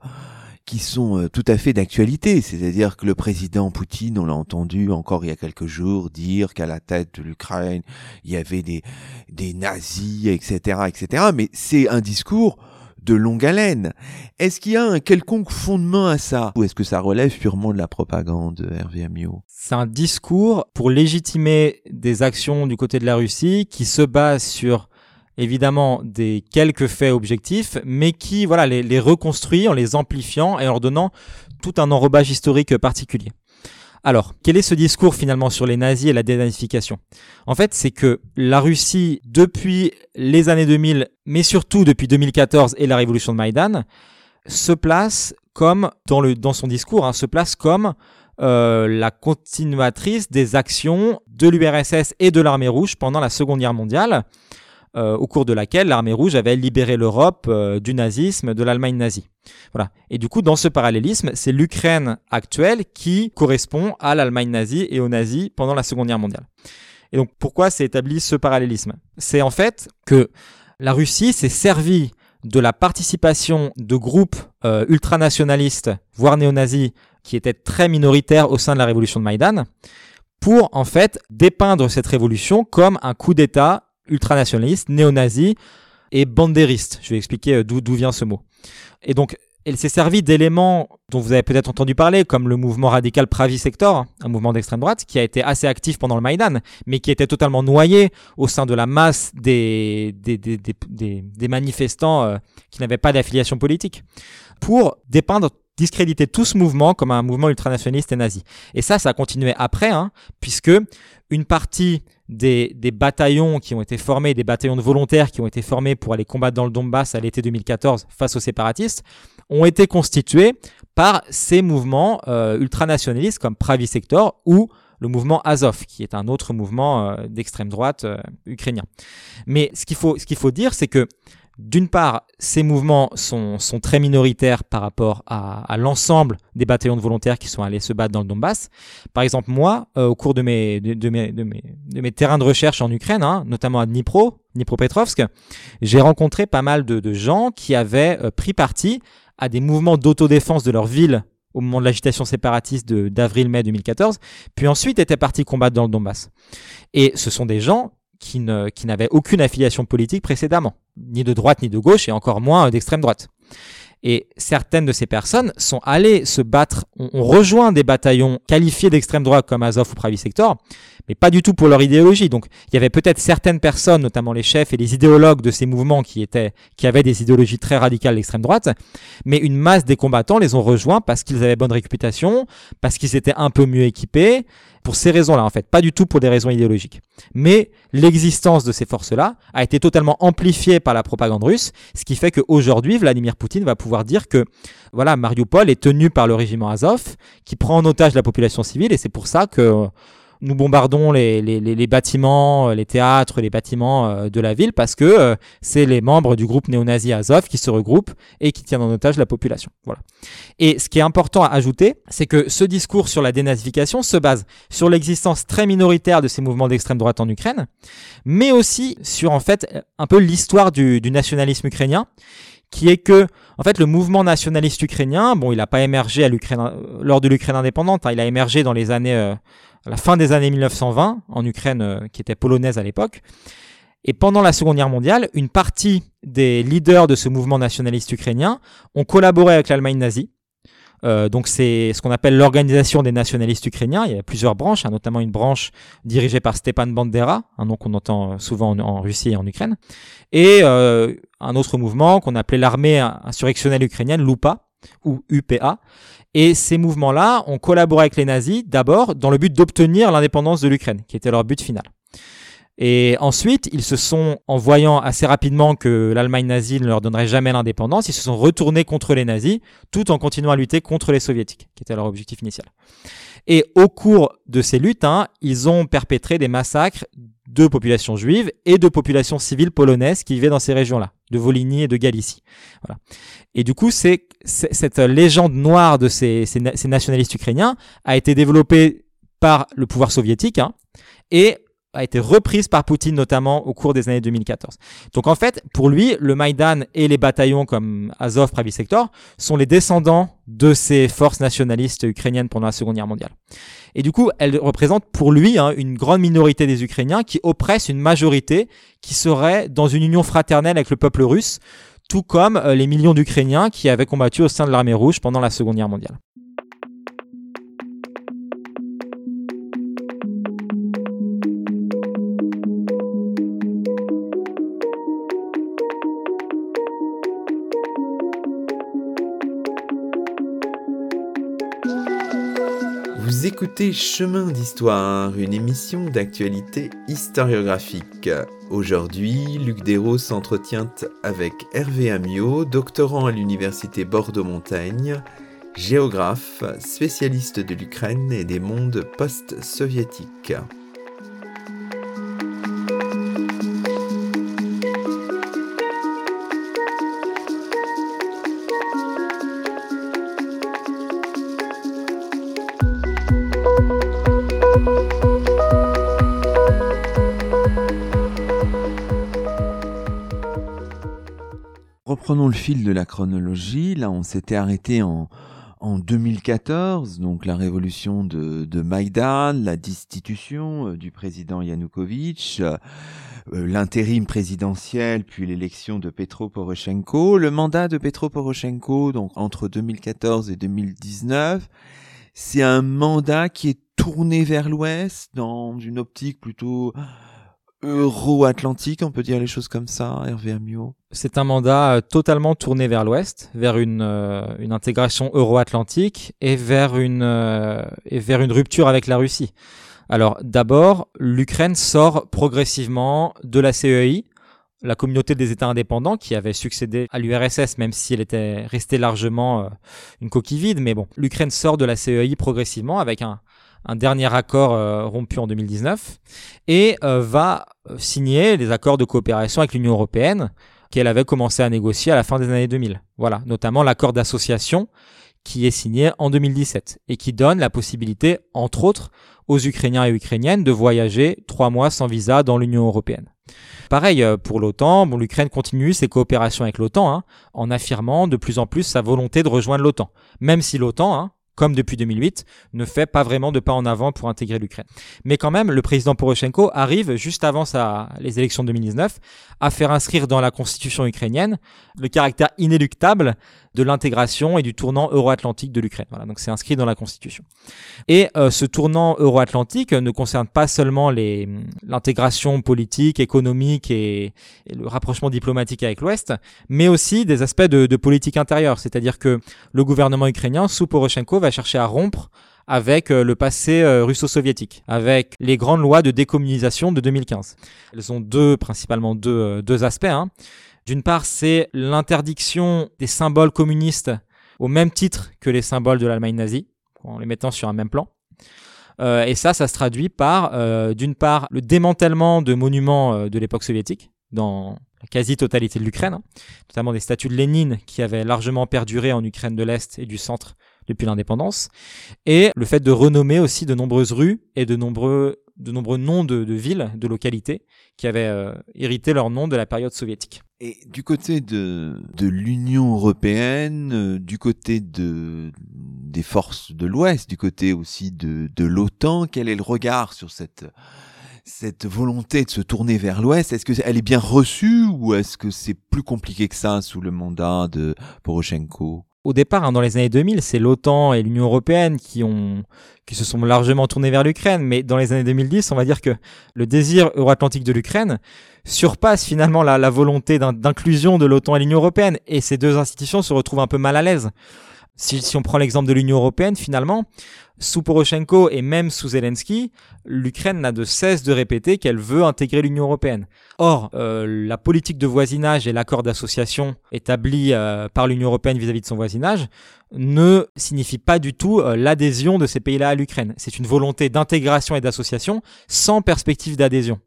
euh, tout à fait d'actualité, c'est-à-dire que le président Poutine, on l'a entendu encore il y a quelques jours dire qu'à la tête de l'Ukraine, il y avait des, des nazis, etc., etc., mais c'est un discours de longue haleine. Est-ce qu'il y a un quelconque fondement à ça? Ou est-ce que ça relève purement de la propagande, Hervé Amiot? C'est un discours pour légitimer des actions du côté de la Russie qui se base sur évidemment des quelques faits objectifs, mais qui voilà les, les reconstruit en les amplifiant et en leur donnant tout un enrobage historique particulier. Alors, quel est ce discours finalement sur les nazis et la dénazification? En fait, c'est que la Russie, depuis les années 2000, mais surtout depuis 2014 et la révolution de Maïdan, se place comme, dans, le, dans son discours, hein, se place comme euh, la continuatrice des actions de l'URSS et de l'armée rouge pendant la Seconde Guerre mondiale. Euh, au cours de laquelle l'armée rouge avait libéré l'Europe euh, du nazisme, de l'Allemagne nazie. Voilà. Et du coup, dans ce parallélisme, c'est l'Ukraine actuelle qui correspond à l'Allemagne nazie et aux nazis pendant la Seconde Guerre mondiale. Et donc, pourquoi s'est établi ce parallélisme? C'est en fait que la Russie s'est servie de la participation de groupes euh, ultranationalistes, voire néo-nazis, qui était très minoritaire au sein de la révolution de Maïdan, pour en fait dépeindre cette révolution comme un coup d'État ultranationaliste, néo-nazi et bandériste. Je vais expliquer euh, d'où vient ce mot. Et donc, elle s'est servie d'éléments dont vous avez peut-être entendu parler, comme le mouvement radical Pravi Sector, un mouvement d'extrême droite qui a été assez actif pendant le Maïdan, mais qui était totalement noyé au sein de la masse des, des manifestants euh, qui n'avaient pas d'affiliation politique, pour dépeindre discréditer tout ce mouvement comme un mouvement ultranationaliste et nazi. Et ça, ça a continué après, hein, puisque une partie des, bataillons qui ont été formés, des bataillons de volontaires qui ont été formés pour aller combattre dans le Donbass à l'été 2014 face aux séparatistes, ont été constitués par ces mouvements euh, ultranationalistes comme Pravi Sector ou le mouvement Azov, qui est un autre mouvement euh, d'extrême droite euh, ukrainien. Mais ce qu'il faut, ce qu'il faut dire, c'est que d'une part, ces mouvements sont, sont, très minoritaires par rapport à, à l'ensemble des bataillons de volontaires qui sont allés se battre dans le Donbass. Par exemple, moi, euh, au cours de mes, de, mes, de, mes, de, mes, terrains de recherche en Ukraine, hein, notamment à Dnipro, Dnipropetrovsk, j'ai rencontré pas mal de, de gens qui avaient euh, pris parti à des mouvements d'autodéfense de leur ville au moment de l'agitation séparatiste d'avril-mai 2014, puis ensuite étaient partis combattre dans le Donbass. Et ce sont des gens qui n'avaient aucune affiliation politique précédemment, ni de droite ni de gauche, et encore moins d'extrême droite. Et certaines de ces personnes sont allées se battre, ont, rejoint des bataillons qualifiés d'extrême droite comme Azov ou Pravi Sector, mais pas du tout pour leur idéologie. Donc, il y avait peut-être certaines personnes, notamment les chefs et les idéologues de ces mouvements qui étaient, qui avaient des idéologies très radicales d'extrême droite, mais une masse des combattants les ont rejoints parce qu'ils avaient bonne réputation, parce qu'ils étaient un peu mieux équipés, pour ces raisons-là, en fait, pas du tout pour des raisons idéologiques. Mais l'existence de ces forces-là a été totalement amplifiée par la propagande russe, ce qui fait qu'aujourd'hui, Vladimir Poutine va pouvoir dire que, voilà, Mariupol est tenu par le régiment Azov, qui prend en otage la population civile, et c'est pour ça que nous bombardons les, les, les, bâtiments, euh, les théâtres, les bâtiments euh, de la ville parce que euh, c'est les membres du groupe néo-nazi Azov qui se regroupent et qui tiennent en otage la population. Voilà. Et ce qui est important à ajouter, c'est que ce discours sur la dénazification se base sur l'existence très minoritaire de ces mouvements d'extrême droite en Ukraine, mais aussi sur en fait un peu l'histoire du, du nationalisme ukrainien qui est que, en fait, le mouvement nationaliste ukrainien, bon, il n'a pas émergé à l'Ukraine lors de l'Ukraine indépendante, hein, il a émergé dans les années à la fin des années 1920 en Ukraine, euh, qui était polonaise à l'époque. Et pendant la Seconde Guerre mondiale, une partie des leaders de ce mouvement nationaliste ukrainien ont collaboré avec l'Allemagne nazie. Euh, donc c'est ce qu'on appelle l'organisation des nationalistes ukrainiens. Il y a plusieurs branches, hein, notamment une branche dirigée par Stepan Bandera, un nom qu'on entend souvent en, en, Russie et en Ukraine, et euh, un autre mouvement qu'on appelait l'armée insurrectionnelle ukrainienne, l'UPA ou UPA, et ces mouvements-là ont collaboré avec les nazis d'abord dans le but d'obtenir l'indépendance de l'Ukraine, qui était leur but final. Et ensuite, ils se sont, en voyant assez rapidement que l'Allemagne nazie ne leur donnerait jamais l'indépendance, ils se sont retournés contre les nazis, tout en continuant à lutter contre les soviétiques, qui était leur objectif initial. Et au cours de ces luttes, hein, ils ont perpétré des massacres de populations juives et de populations civiles polonaises qui vivaient dans ces régions-là, de Volhynie et de Galicie. Et du coup, c'est cette légende noire de ces, ces, nationalistes ukrainiens a été développée par le pouvoir soviétique hein, et a été reprise par Poutine notamment au cours des années 2014. Donc en fait, pour lui, le Maïdan et les bataillons comme Azov, Pravi Sector sont les descendants de ces forces nationalistes ukrainiennes pendant la Seconde Guerre mondiale. Et du coup, elles représentent pour lui hein, une grande minorité des Ukrainiens qui oppressent une majorité qui serait dans une union fraternelle avec le peuple russe tout comme euh, les millions d'Ukrainiens qui avaient combattu au sein de l'armée rouge pendant la Seconde Guerre mondiale. Écoutez Chemin d'Histoire, une émission d'actualité historiographique. Aujourd'hui, Luc Dérault s'entretient avec Hervé Amiot, doctorant à l'Université Bordeaux-Montaigne, géographe, spécialiste de l'Ukraine et des mondes post-soviétiques. Reprenons le fil de la chronologie. Là, on s'était arrêté en, en 2014, donc la révolution de, de Maïdan, la destitution euh, du président Yanukovych, euh, l'intérim présidentiel, puis l'élection de Petro Poroshenko, le mandat de Petro Poroshenko, donc entre 2014 et 2019, c'est un mandat qui est tourné vers l'Ouest dans une optique plutôt euro-atlantique, on peut dire les choses comme ça, Hervé C'est un mandat euh, totalement tourné vers l'Ouest, vers une, euh, une intégration euro-atlantique et vers une euh, et vers une rupture avec la Russie. Alors d'abord, l'Ukraine sort progressivement de la CEI, la communauté des États indépendants qui avait succédé à l'URSS, même si elle était restée largement une coquille vide. Mais bon, l'Ukraine sort de la CEI progressivement avec un, un dernier accord euh, rompu en 2019 et euh, va euh, signer les accords de coopération avec l'Union européenne qu'elle avait commencé à négocier à la fin des années 2000. Voilà, notamment l'accord d'association qui est signé en 2017 et qui donne la possibilité, entre autres, aux Ukrainiens et Ukrainiennes de voyager trois mois sans visa dans l'Union européenne. Pareil pour l'OTAN, l'Ukraine continue ses coopérations avec l'OTAN hein, en affirmant de plus en plus sa volonté de rejoindre l'OTAN, même si l'OTAN, hein, comme depuis 2008, ne fait pas vraiment de pas en avant pour intégrer l'Ukraine. Mais quand même, le président Poroshenko arrive juste avant les élections de 2019 à faire inscrire dans la constitution ukrainienne le caractère inéluctable de l'intégration et du tournant euro-atlantique de l'Ukraine. Voilà, donc c'est inscrit dans la Constitution. Et euh, ce tournant euro-atlantique ne concerne pas seulement l'intégration politique, économique et, le rapprochement diplomatique avec l'Ouest, mais aussi des aspects de, de politique intérieure. C'est-à-dire que le gouvernement ukrainien, sous Poroshenko, va chercher à rompre avec euh, le passé euh, russo-soviétique, avec les grandes lois de décommunisation de 2015. Elles ont deux, principalement deux, deux aspects. Hein. D'une part, c'est l'interdiction des symboles communistes au même titre que les symboles de l'Allemagne nazie, en les mettant sur un même plan. Euh, et ça, ça se traduit par, euh, d'une part, le démantèlement de monuments euh, de l'époque soviétique dans la quasi-totalité de l'Ukraine, hein, notamment des statues de Lénine qui avaient largement perduré en Ukraine de l'Est et du centre depuis l'indépendance, et le fait de renommer aussi de nombreuses rues et de nombreux, de nombreux noms de, de villes, de localités, qui avaient hérité leur nom de la période soviétique. Et du côté de, de l'Union européenne, euh, du côté de, des forces de l'Ouest, du côté aussi de, de l'OTAN, quel est le regard sur cette, cette volonté de se tourner vers l'Ouest? Est-ce qu'elle est bien reçue ou est-ce que c'est plus compliqué que ça sous le mandat de Poroshenko? Au départ, hein, dans les années 2000, c'est l'OTAN et l'Union européenne qui se sont largement tournés vers l'Ukraine. Mais dans les années 2010, on va dire que le désir euro-atlantique de l'Ukraine surpasse finalement la volonté d'inclusion de l'OTAN et l'Union européenne. Et ces deux institutions se retrouvent un peu mal à l'aise. Si, si on prend l'exemple de l'Union européenne, finalement, sous Poroshenko et même sous Zelensky, l'Ukraine n'a de cesse de répéter qu'elle veut intégrer l'Union européenne. Or, euh, la politique de voisinage et l'accord d'association établi euh, par l'Union européenne vis-à-vis de son voisinage ne signifie pas du tout euh, l'adhésion de ces pays-là à l'Ukraine. C'est une volonté d'intégration et d'association sans perspective d'adhésion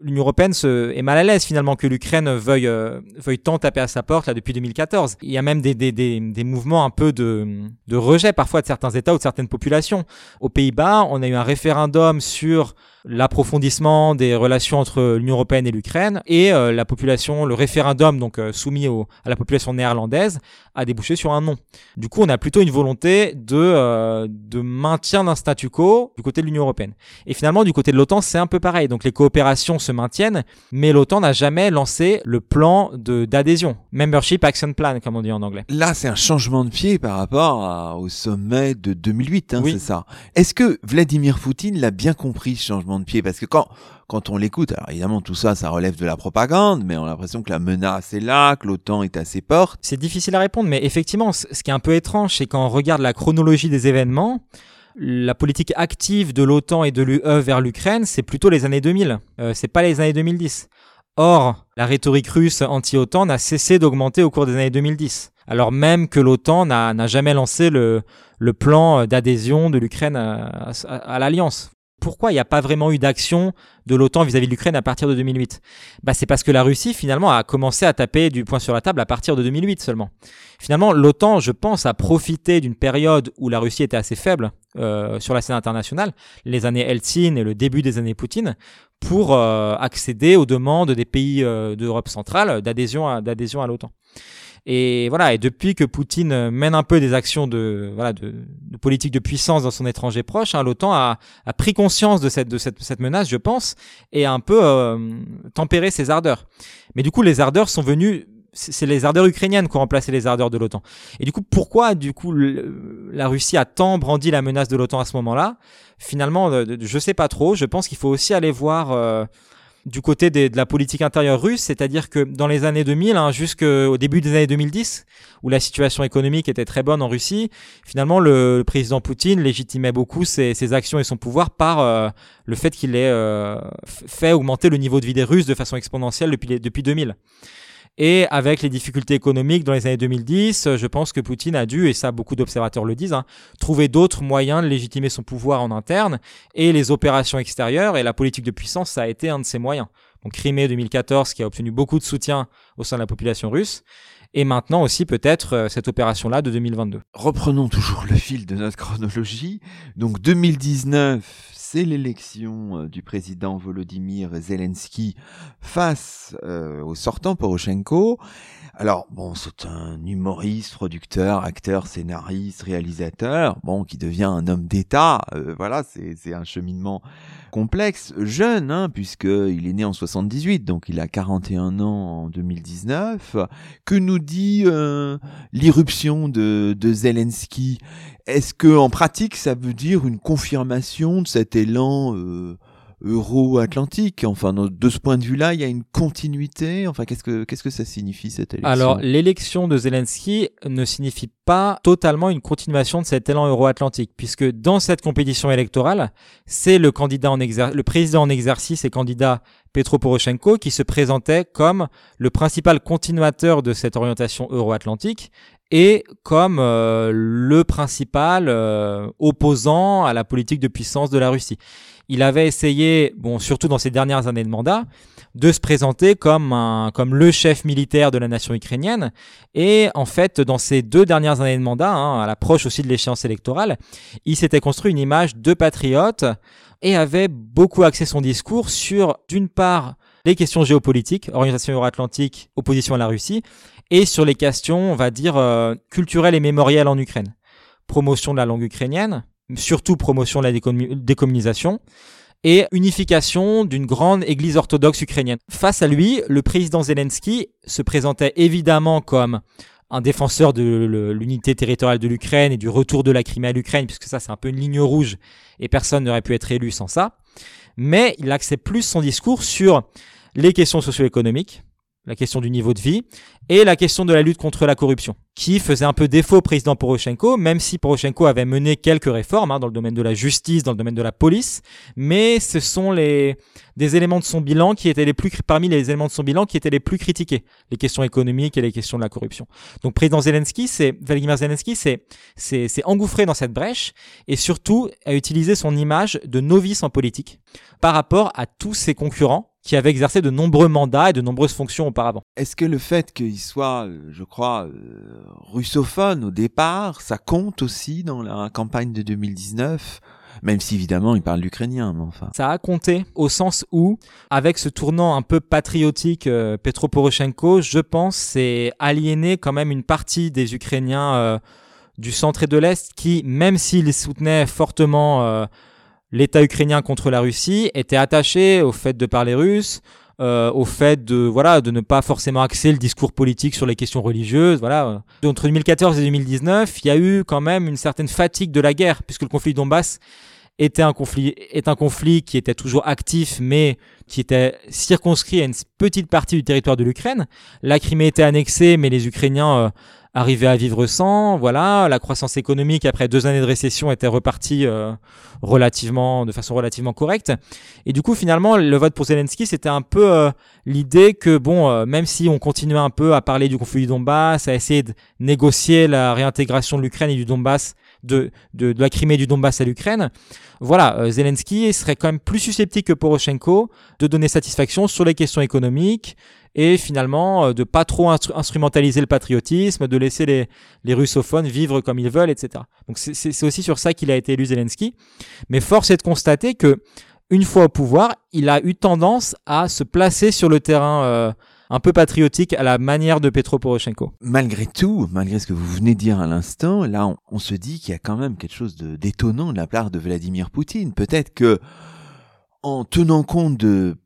l'Union européenne se, est mal à l'aise finalement que l'Ukraine veuille, euh, veuille tant taper à sa porte là depuis 2014. Il y a même des, des, des, des mouvements un peu de, de rejet parfois de certains États ou de certaines populations. Aux Pays-Bas, on a eu un référendum sur l'approfondissement des relations entre l'Union européenne et l'Ukraine et euh, la population, le référendum donc euh, soumis au, à la population néerlandaise a débouché sur un non. Du coup, on a plutôt une volonté de de maintien d'un statu quo du côté de l'Union européenne. Et finalement, du côté de l'OTAN, c'est un peu pareil. Donc les coopérations se maintiennent, mais l'OTAN n'a jamais lancé le plan d'adhésion, membership action plan comme on dit en anglais. Là, c'est un changement de pied par rapport au sommet de 2008, hein, c'est ça. Est-ce que Vladimir Poutine l'a bien compris ce changement de pied? Parce que quand quand on l'écoute, alors évidemment tout ça, ça relève de la propagande, mais on a l'impression que la menace est là, que l'OTAN est à ses portes. C'est difficile à répondre, mais effectivement, ce qui est un peu étrange, c'est quand on regarde la chronologie des événements, la politique active de l'OTAN et de l'UE vers l'Ukraine, c'est plutôt les années 2000, euh, c'est pas les années 2010. Or, la rhétorique russe anti-OTAN n'a cessé d'augmenter au cours des années 2010 alors même que l'OTAN n'a jamais lancé le, plan d'adhésion de l'Ukraine à l'Alliance. Pourquoi il n'y a pas vraiment eu d'action de l'OTAN vis-à-vis de l'Ukraine à partir de 2008 bah, C'est parce que la Russie, finalement, a commencé à taper du poing sur la table à partir de 2008 seulement. Finalement, l'OTAN, je pense, a profité d'une période où la Russie était assez faible euh, sur la scène internationale, les années Eltsine et le début des années Poutine, pour euh, accéder aux demandes des pays euh, d'Europe centrale d'adhésion à, d'adhésion à l'OTAN. Et voilà, et depuis que Poutine mène un peu des actions de voilà de, politique de puissance dans son étranger proche, hein, l'OTAN a, a, pris conscience de cette de cette, cette menace, je pense, et a un peu euh, tempéré ses ardeurs. Mais du coup, les ardeurs sont venues c'est les ardeurs ukrainiennes qui ont remplacé les ardeurs de l'OTAN. Et du coup, pourquoi du coup la Russie a tant brandi la menace de l'OTAN à ce moment-là? Finalement, euh, je sais pas trop. Je pense qu'il faut aussi aller voir euh, du côté de la politique intérieure russe, c'est-à-dire que dans les années 2000, hein, jusqu'au début des années 2010, où la situation économique était très bonne en Russie, finalement le, président Poutine légitimait beaucoup ses, actions et son pouvoir par euh, le fait qu'il ait fait augmenter le niveau de vie des Russes de façon exponentielle depuis, depuis 2000. Et avec les difficultés économiques dans les années 2010, je pense que Poutine a dû, et ça beaucoup d'observateurs le disent, hein, trouver d'autres moyens de légitimer son pouvoir en interne et les opérations extérieures et la politique de puissance, ça a été un de ces moyens. Donc Crimée 2014 qui a obtenu beaucoup de soutien au sein de la population russe et maintenant aussi peut-être euh, cette opération-là de 2022. Reprenons toujours le fil de notre chronologie. Donc 2019, c'est l'élection euh, du président Volodymyr Zelensky face euh, au sortant Poroshenko. Alors bon, c'est un humoriste, producteur, acteur, scénariste, réalisateur, bon, qui devient un homme d'État. Euh, voilà, c'est un cheminement complexe, jeune, hein, puisqu'il est né en 78, donc il a 41 ans en 2019. Que nous dit l'irruption de, de Zelensky? Est-ce que en pratique, ça veut dire une confirmation de cet élan euh, euro-atlantique Enfin, de ce point de vue-là, il y a une continuité. Enfin, qu'est-ce que qu'est-ce que ça signifie cette élection Alors, l'élection de Zelensky ne signifie pas totalement une continuation de cet élan euro-atlantique, puisque dans cette compétition électorale, c'est le candidat en le président en exercice et candidat Petro Poroshenko qui se présentait comme le principal continuateur de cette orientation euro-atlantique et comme euh, le principal euh, opposant à la politique de puissance de la Russie. Il avait essayé, bon, surtout dans ses dernières années de mandat, de se présenter comme un, comme le chef militaire de la nation ukrainienne. Et en fait, dans ces deux dernières années de mandat, hein, à l'approche aussi de l'échéance électorale, il s'était construit une image de patriote et avait beaucoup axé son discours sur, d'une part, les questions géopolitiques, orientation euro-atlantique, opposition à la Russie, et sur les questions, on va dire, euh, culturelles et mémorielles en Ukraine. Promotion de la langue ukrainienne, surtout promotion de la décommunisation, et unification d'une grande église orthodoxe ukrainienne. Face à lui, le président Zelensky se présentait évidemment comme un défenseur de l'unité territoriale de l'Ukraine et du retour de la Crimée à l'Ukraine, puisque ça c'est un peu une ligne rouge et personne n'aurait pu être élu sans ça. Mais il axait plus son discours sur les questions socio-économiques, la question du niveau de vie, et la question de la lutte contre la corruption, qui faisait un peu défaut au président Poroshenko, même si Poroshenko avait mené quelques réformes hein, dans le domaine de la justice, dans le domaine de la police, mais ce sont les des éléments de son bilan qui étaient les plus parmi les éléments de son bilan qui étaient les plus critiqués, les questions économiques et les questions de la corruption. Donc président Zelensky, c'est Vladimir Zelensky, c'est c'est engouffré dans cette brèche et surtout a utilisé son image de novice en politique par rapport à tous ses concurrents qui avait exercé de nombreux mandats et de nombreuses fonctions auparavant. Est-ce que le fait qu'il soit, euh, je crois, euh, russophone au départ, ça compte aussi dans la campagne de 2019 même si évidemment il parle l'ukrainien, mais enfin. Ça a compté au sens où, avec ce tournant un peu patriotique, euh, Petro Poroshenko, je pense, c'est aliéné quand même une partie des Ukrainiens du centre et de l'Est qui, même s'ils soutenaient fortement l'État ukrainien contre la Russie était attaché au fait de parler russe, euh, au fait de voilà de ne pas forcément axer le discours politique sur les questions religieuses. Voilà. Entre 2014 et 2019, il y a eu quand même une certaine fatigue de la guerre, puisque le conflit de Donbass était un conflit est un conflit qui était toujours actif, mais qui était circonscrit à une petite partie du territoire de l'Ukraine. La Crimée était annexée, mais les Ukrainiens euh, arriver à vivre sans. Voilà, la croissance économique après deux années de récession était repartie euh, relativement, de façon relativement correcte. Et du coup, finalement, le vote pour Zelensky, c'était un peu euh, l'idée que bon, euh, même si on continuait un peu à parler du conflit du Donbass, à essayer de négocier la réintégration de l'Ukraine et du Donbass, de, de, de la Crimée du Donbass à l'Ukraine, voilà, Zelensky serait quand même plus susceptible que Poroshenko de donner satisfaction sur les questions économiques, et finalement euh, de pas trop instrumentaliser le patriotisme, de laisser les, les russophones vivre comme ils veulent, etc. Donc c'est aussi sur ça qu'il a été élu Zelensky. Mais force est de constater que une fois au pouvoir, il a eu tendance à se placer sur le terrain euh, un peu patriotique à la manière de Petro Poroshenko. Malgré tout, malgré ce que vous venez de dire à l'instant, là, on, se dit qu'il y a quand même quelque chose de d'étonnant de la part de Vladimir Poutine. Peut-être que, en tenant compte de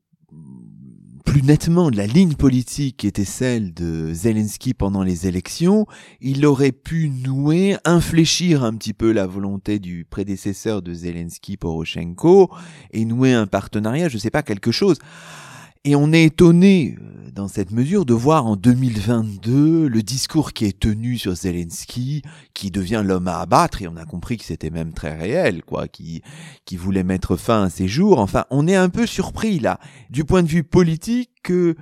plus nettement la ligne politique était celle de Zelensky pendant les élections, il aurait pu nouer, infléchir un petit peu la volonté du prédécesseur de Zelensky, Poroshenko, et nouer un partenariat, je sais pas, quelque chose. Et on est étonné euh, dans cette mesure de voir en 2022 le discours qui est tenu sur Zelensky, qui devient l'homme à abattre, et on a compris que c'était même très réel, quoi, qui, qui voulait mettre fin à ses jours. Enfin, on est un peu surpris là, du point de vue politique, que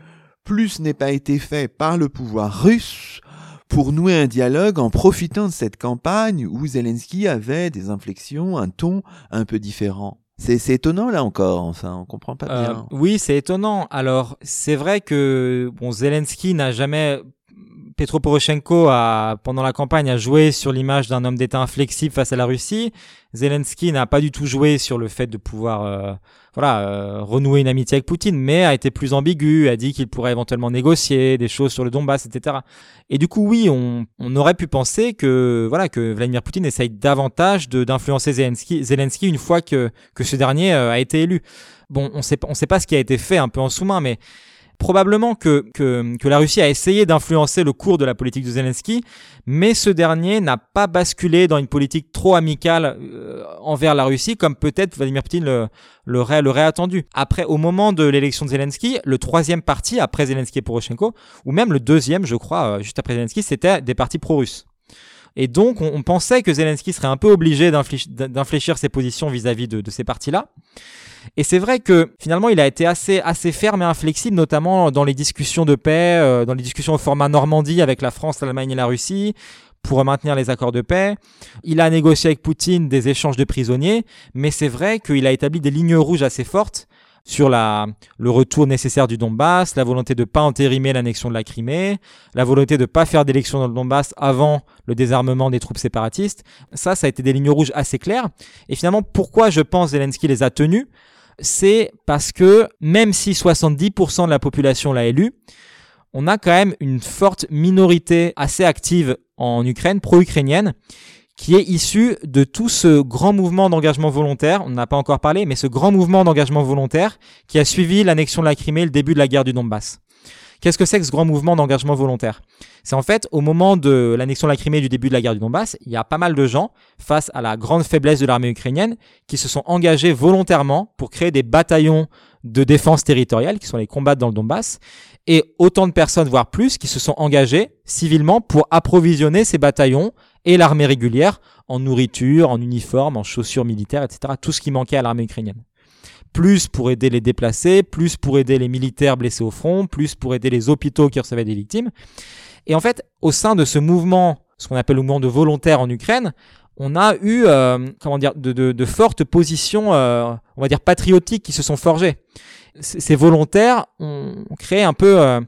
plus n'est pas été fait par le pouvoir russe pour nouer un dialogue en profitant de cette campagne où Zelensky avait des inflexions, un ton un peu différent. C'est étonnant là encore, enfin, on comprend pas bien. Euh, oui, c'est étonnant. Alors, c'est vrai que bon, Zelensky n'a jamais Petro Poroshenko a, pendant la campagne, a joué sur l'image d'un homme d'État inflexible face à la Russie. Zelensky n'a pas du tout joué sur le fait de pouvoir, euh, voilà, euh, renouer une amitié avec Poutine, mais a été plus ambigu, a dit qu'il pourrait éventuellement négocier des choses sur le Donbass, etc. Et du coup, oui, on, on aurait pu penser que, voilà, que Vladimir Poutine essaye davantage d'influencer Zelensky, Zelensky une fois que, que ce dernier euh, a été élu. Bon, on sait, on sait pas ce qui a été fait un peu en sous-main, mais probablement que, que, la Russie a essayé d'influencer le cours de la politique de Zelensky, mais ce dernier n'a pas basculé dans une politique trop amicale euh, envers la Russie, comme peut-être Vladimir Poutine le, l'aurait attendu. Après, au moment de l'élection de Zelensky, le troisième parti, après Zelensky et Poroshenko, ou même le deuxième, je crois, euh, juste après Zelensky, c'était des partis pro-russes. Et donc, on, pensait que Zelensky serait un peu obligé d'infléchir ses positions vis-à-vis de, ces partis-là. Et c'est vrai que finalement, il a été assez, assez ferme et inflexible, notamment dans les discussions de paix, euh, dans les discussions au format Normandie avec la France, l'Allemagne et la Russie pour maintenir les accords de paix. Il a négocié avec Poutine des échanges de prisonniers, mais c'est vrai qu'il a établi des lignes rouges assez fortes sur la, le retour nécessaire du Donbass, la volonté de ne pas entérimer l'annexion de la Crimée, la volonté de ne pas faire d'élection dans le Donbass avant le désarmement des troupes séparatistes. Ça, ça a été des lignes rouges assez claires. Et finalement, pourquoi je pense Zelensky les a tenues C'est parce que même si 70% de la population l'a élu, on a quand même une forte minorité assez active en Ukraine, pro-ukrainienne, qui est issu de tout ce grand mouvement d'engagement volontaire, on n'a pas encore parlé, mais ce grand mouvement d'engagement volontaire qui a suivi l'annexion de la Crimée et le début de la guerre du Donbass. Qu'est-ce que c'est que ce grand mouvement d'engagement volontaire? C'est en fait au moment de l'annexion de la Crimée et du début de la guerre du Donbass, il y a pas mal de gens face à la grande faiblesse de l'armée ukrainienne qui se sont engagés volontairement pour créer des bataillons de défense territoriale qui sont les combats dans le Donbass et autant de personnes voire plus qui se sont engagés civilement pour approvisionner ces bataillons et l'armée régulière en nourriture, en uniforme, en chaussures militaires, etc. Tout ce qui manquait à l'armée ukrainienne. Plus pour aider les déplacés, plus pour aider les militaires blessés au front, plus pour aider les hôpitaux qui recevaient des victimes. Et en fait, au sein de ce mouvement, ce qu'on appelle le mouvement de volontaires en Ukraine, on a eu, euh, comment dire, de, de, de fortes positions, euh, on va dire patriotiques, qui se sont forgées. ces volontaires ont créé un peu euh,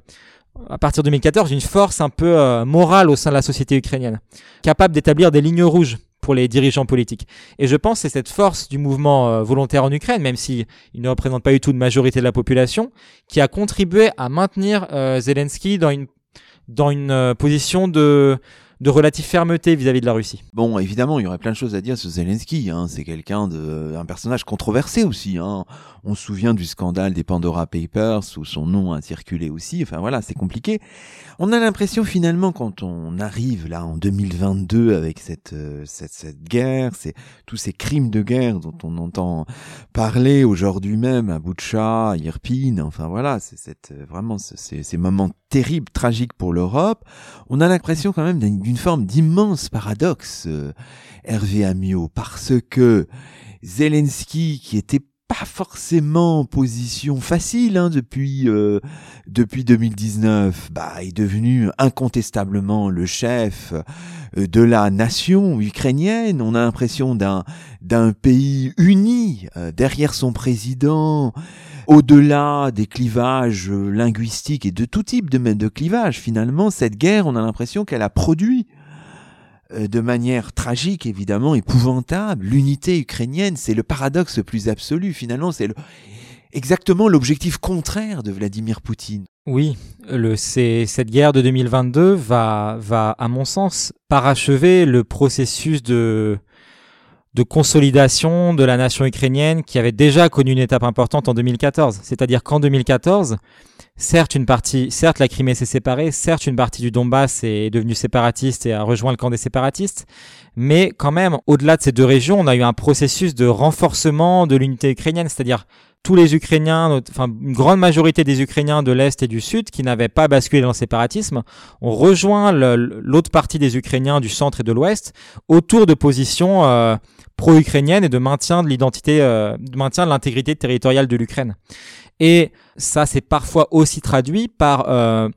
à partir de 2014 une force un peu euh, morale au sein de la société ukrainienne, capable d'établir des lignes rouges pour les dirigeants politiques. Et je pense que c'est cette force du mouvement euh, volontaire en Ukraine, même s'il ne représente pas du tout une majorité de la population, qui a contribué à maintenir euh, Zelensky dans une, dans une position de, de relative fermeté vis-à-vis de la Russie. Bon, évidemment, il y aurait plein de choses à dire sur Zelensky. Hein. C'est quelqu'un de, un personnage controversé aussi. Hein. On se souvient du scandale des Pandora Papers où son nom a circulé aussi. Enfin voilà, c'est compliqué. On a l'impression finalement quand on arrive là en 2022 avec cette euh, cette, cette guerre, c'est tous ces crimes de guerre dont on entend parler aujourd'hui même à Boutcha, à Irpin. Enfin voilà, c'est cette vraiment ces, ces moments terribles, tragiques pour l'Europe. On a l'impression quand même d'une forme d'immense paradoxe, euh, Hervé Amiot, parce que Zelensky, qui était pas forcément en position facile hein, depuis euh, depuis 2019, bah est devenu incontestablement le chef euh, de la nation ukrainienne. On a l'impression d'un d'un pays uni euh, derrière son président. Au-delà des clivages linguistiques et de tout type de, de clivages, finalement, cette guerre, on a l'impression qu'elle a produit euh, de manière tragique, évidemment, épouvantable. L'unité ukrainienne, c'est le paradoxe le plus absolu, finalement. C'est exactement l'objectif contraire de Vladimir Poutine. Oui, le, cette guerre de 2022 va, va, à mon sens, parachever le processus de, de consolidation de la nation ukrainienne qui avait déjà connu une étape importante en 2014. C'est-à-dire qu'en 2014, certes une partie, certes la Crimée s'est séparée, certes une partie du Donbass est devenue séparatiste et a rejoint le camp des séparatistes, mais quand même, au-delà de ces deux régions, on a eu un processus de renforcement de l'unité ukrainienne, c'est-à-dire tous les Ukrainiens, enfin une grande majorité des Ukrainiens de l'Est et du Sud qui n'avaient pas basculé dans le séparatisme, ont rejoint l'autre partie des Ukrainiens du centre et de l'Ouest autour de positions euh, pro-ukrainiennes et de maintien de l'identité, euh, maintien de l'intégrité territoriale de l'Ukraine. Et ça, c'est parfois aussi traduit par euh,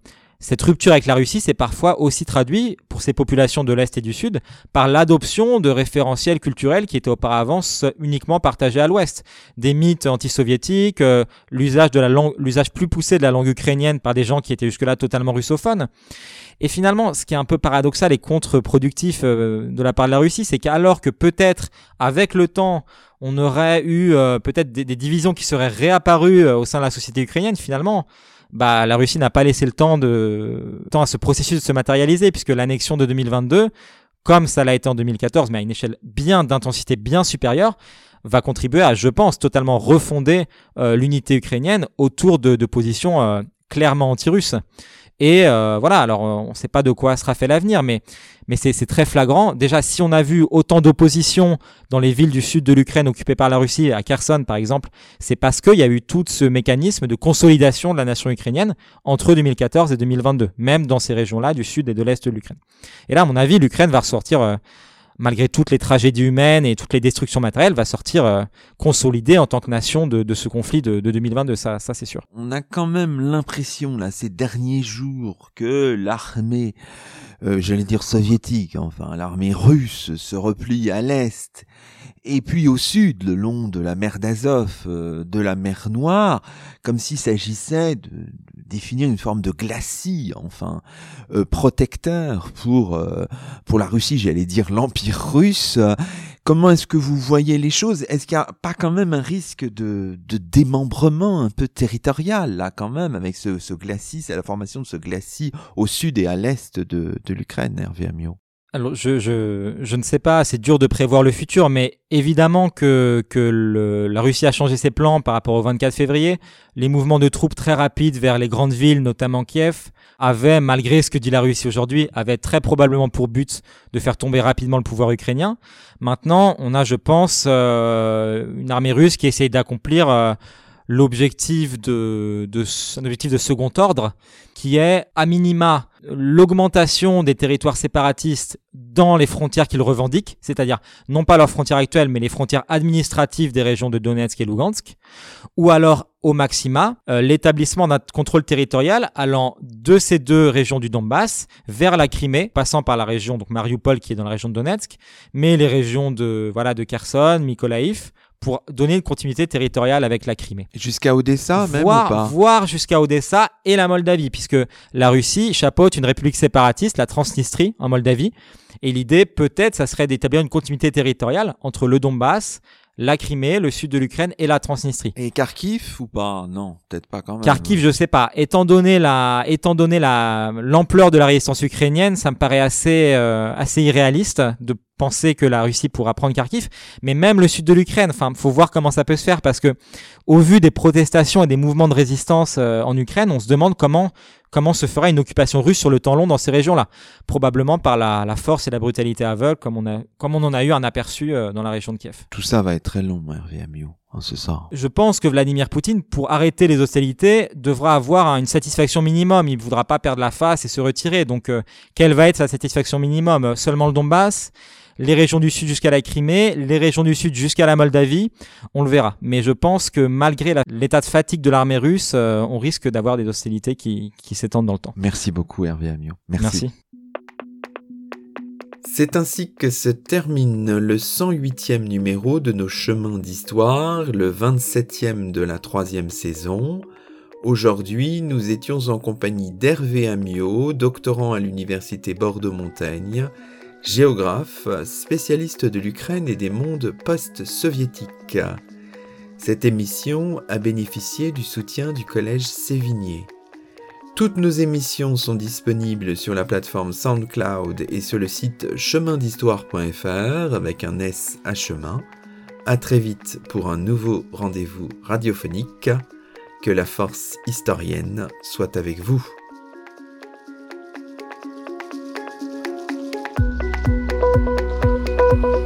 cette rupture avec la Russie, c'est parfois aussi traduit pour ces populations de l'Est et du Sud par l'adoption de référentiels culturels qui étaient auparavant uniquement partagés à l'Ouest. Des mythes anti-soviétiques, euh, l'usage de la langue, l'usage plus poussé de la langue ukrainienne par des gens qui étaient jusque-là totalement russophones. Et finalement, ce qui est un peu paradoxal et contre-productif euh, de la part de la Russie, c'est qu'alors que peut-être avec le temps, on aurait eu euh, peut-être des, divisions qui seraient réapparues au sein de la société ukrainienne, finalement, bah, la Russie n'a pas laissé le temps, de, temps à ce processus de se matérialiser, puisque l'annexion de 2022, comme ça l'a été en 2014, mais à une échelle bien d'intensité bien supérieure, va contribuer à, je pense, totalement refonder euh, l'unité ukrainienne autour de, positions euh, clairement anti-russes. Et euh, voilà, alors on ne sait pas de quoi sera fait l'avenir, mais, mais c'est très flagrant. Déjà, si on a vu autant d'opposition dans les villes du sud de l'Ukraine occupées par la Russie, à Kherson par exemple, c'est parce qu'il y a eu tout ce mécanisme de consolidation de la nation ukrainienne entre 2014 et 2022, même dans ces régions-là du sud et de l'est de l'Ukraine. Et là, à mon avis, l'Ukraine va ressortir... Euh, malgré toutes les tragédies humaines et toutes les destructions matérielles, va sortir euh, consolidée en tant que nation de, ce conflit de, de 2022. Ça, ça c'est sûr. On a quand même l'impression, là, ces derniers jours, que l'armée, euh, j'allais dire soviétique, enfin, l'armée russe se replie à l'Est et puis au sud, le long de la mer d'Azov, euh, de la mer Noire, comme s'il s'agissait de, définir une forme de glacis, enfin, euh, protecteur pour, euh, pour la Russie, j'allais dire l'Empire russe. Comment est-ce que vous voyez les choses? Est-ce qu'il n'y a pas quand même un risque de, démembrement un peu territorial, là, quand même, avec ce, ce glacis, la formation de ce glacis au sud et à l'est de, de l'Ukraine, Hervé je, ne sais pas, c'est dur de prévoir le futur, mais évidemment que, la Russie a changé ses plans par rapport au 24 février. Les mouvements de troupes très rapides vers les grandes villes, notamment Kiev, avaient, malgré ce que dit la Russie aujourd'hui, avaient très probablement pour but de faire tomber rapidement le pouvoir ukrainien. Maintenant, on a, je pense, euh, une armée russe qui essaye d'accomplir euh, l'objectif de, un objectif de second ordre, qui est, à minima, l'augmentation des territoires séparatistes dans les frontières qu'ils revendiquent, c'est-à-dire non pas leurs frontières actuelles, mais les frontières administratives des régions de Donetsk et Lugansk, ou alors au maxima euh, l'établissement d'un contrôle territorial allant de ces deux régions du Donbass vers la Crimée, passant par la région donc Mariupol qui est dans la région de Donetsk, mais les régions de voilà de Kherson, Mykolaiv, pour donner une continuité territoriale avec la Crimée. Jusqu'à Odessa même ou pas? Voire jusqu'à Odessa et la Moldavie, puisque la Russie chapeaute une république séparatiste, la Transnistrie en Moldavie, et l'idée peut-être, ça serait d'établir une continuité territoriale entre le Donbass, la Crimée, le sud de l'Ukraine et la Transnistrie. Et Kharkiv ou pas? Non, peut-être pas quand même. Kharkiv, je sais pas. Étant donné la, étant donné la l'ampleur de la résistance ukrainienne, ça me paraît assez euh, assez irréaliste de penser que la Russie pourra prendre Kharkiv, mais même le sud de l'Ukraine. Enfin, faut voir comment ça peut se faire parce que, au vu des protestations et des mouvements de résistance euh, en Ukraine, on se demande comment comment se fera une occupation russe sur le temps long dans ces régions-là. Probablement par la, la, force et la brutalité aveugle, comme on a, comme on en a eu un aperçu euh, dans la région de Kiev. Tout ça va être très long, Hervé Amiot. Hein, c'est ça. Je pense que Vladimir Poutine, pour arrêter les hostilités, devra avoir une satisfaction minimum. Il ne voudra pas perdre la face et se retirer. Donc, euh, quelle va être sa satisfaction minimum? Seulement le Donbass? Les régions du sud jusqu'à la Crimée, les régions du sud jusqu'à la Moldavie, on le verra. Mais je pense que malgré l'état de fatigue de l'armée russe, euh, on risque d'avoir des hostilités qui, qui s'étendent dans le temps. Merci beaucoup Hervé Amiot. Merci. Merci. C'est ainsi que se termine le 108e numéro de nos chemins d'histoire, le 27e de la troisième saison. Aujourd'hui, nous étions en compagnie d'Hervé Amiot, doctorant à l'université Bordeaux-Montaigne, géographe, spécialiste de l'Ukraine et des mondes post-soviétiques. Cette émission a bénéficié du soutien du Collège Sévigné. Toutes nos émissions sont disponibles sur la plateforme SoundCloud et sur le site chemindhistoire.fr avec un S à chemin. À très vite pour un nouveau rendez-vous radiophonique. Que la force historienne soit avec vous. you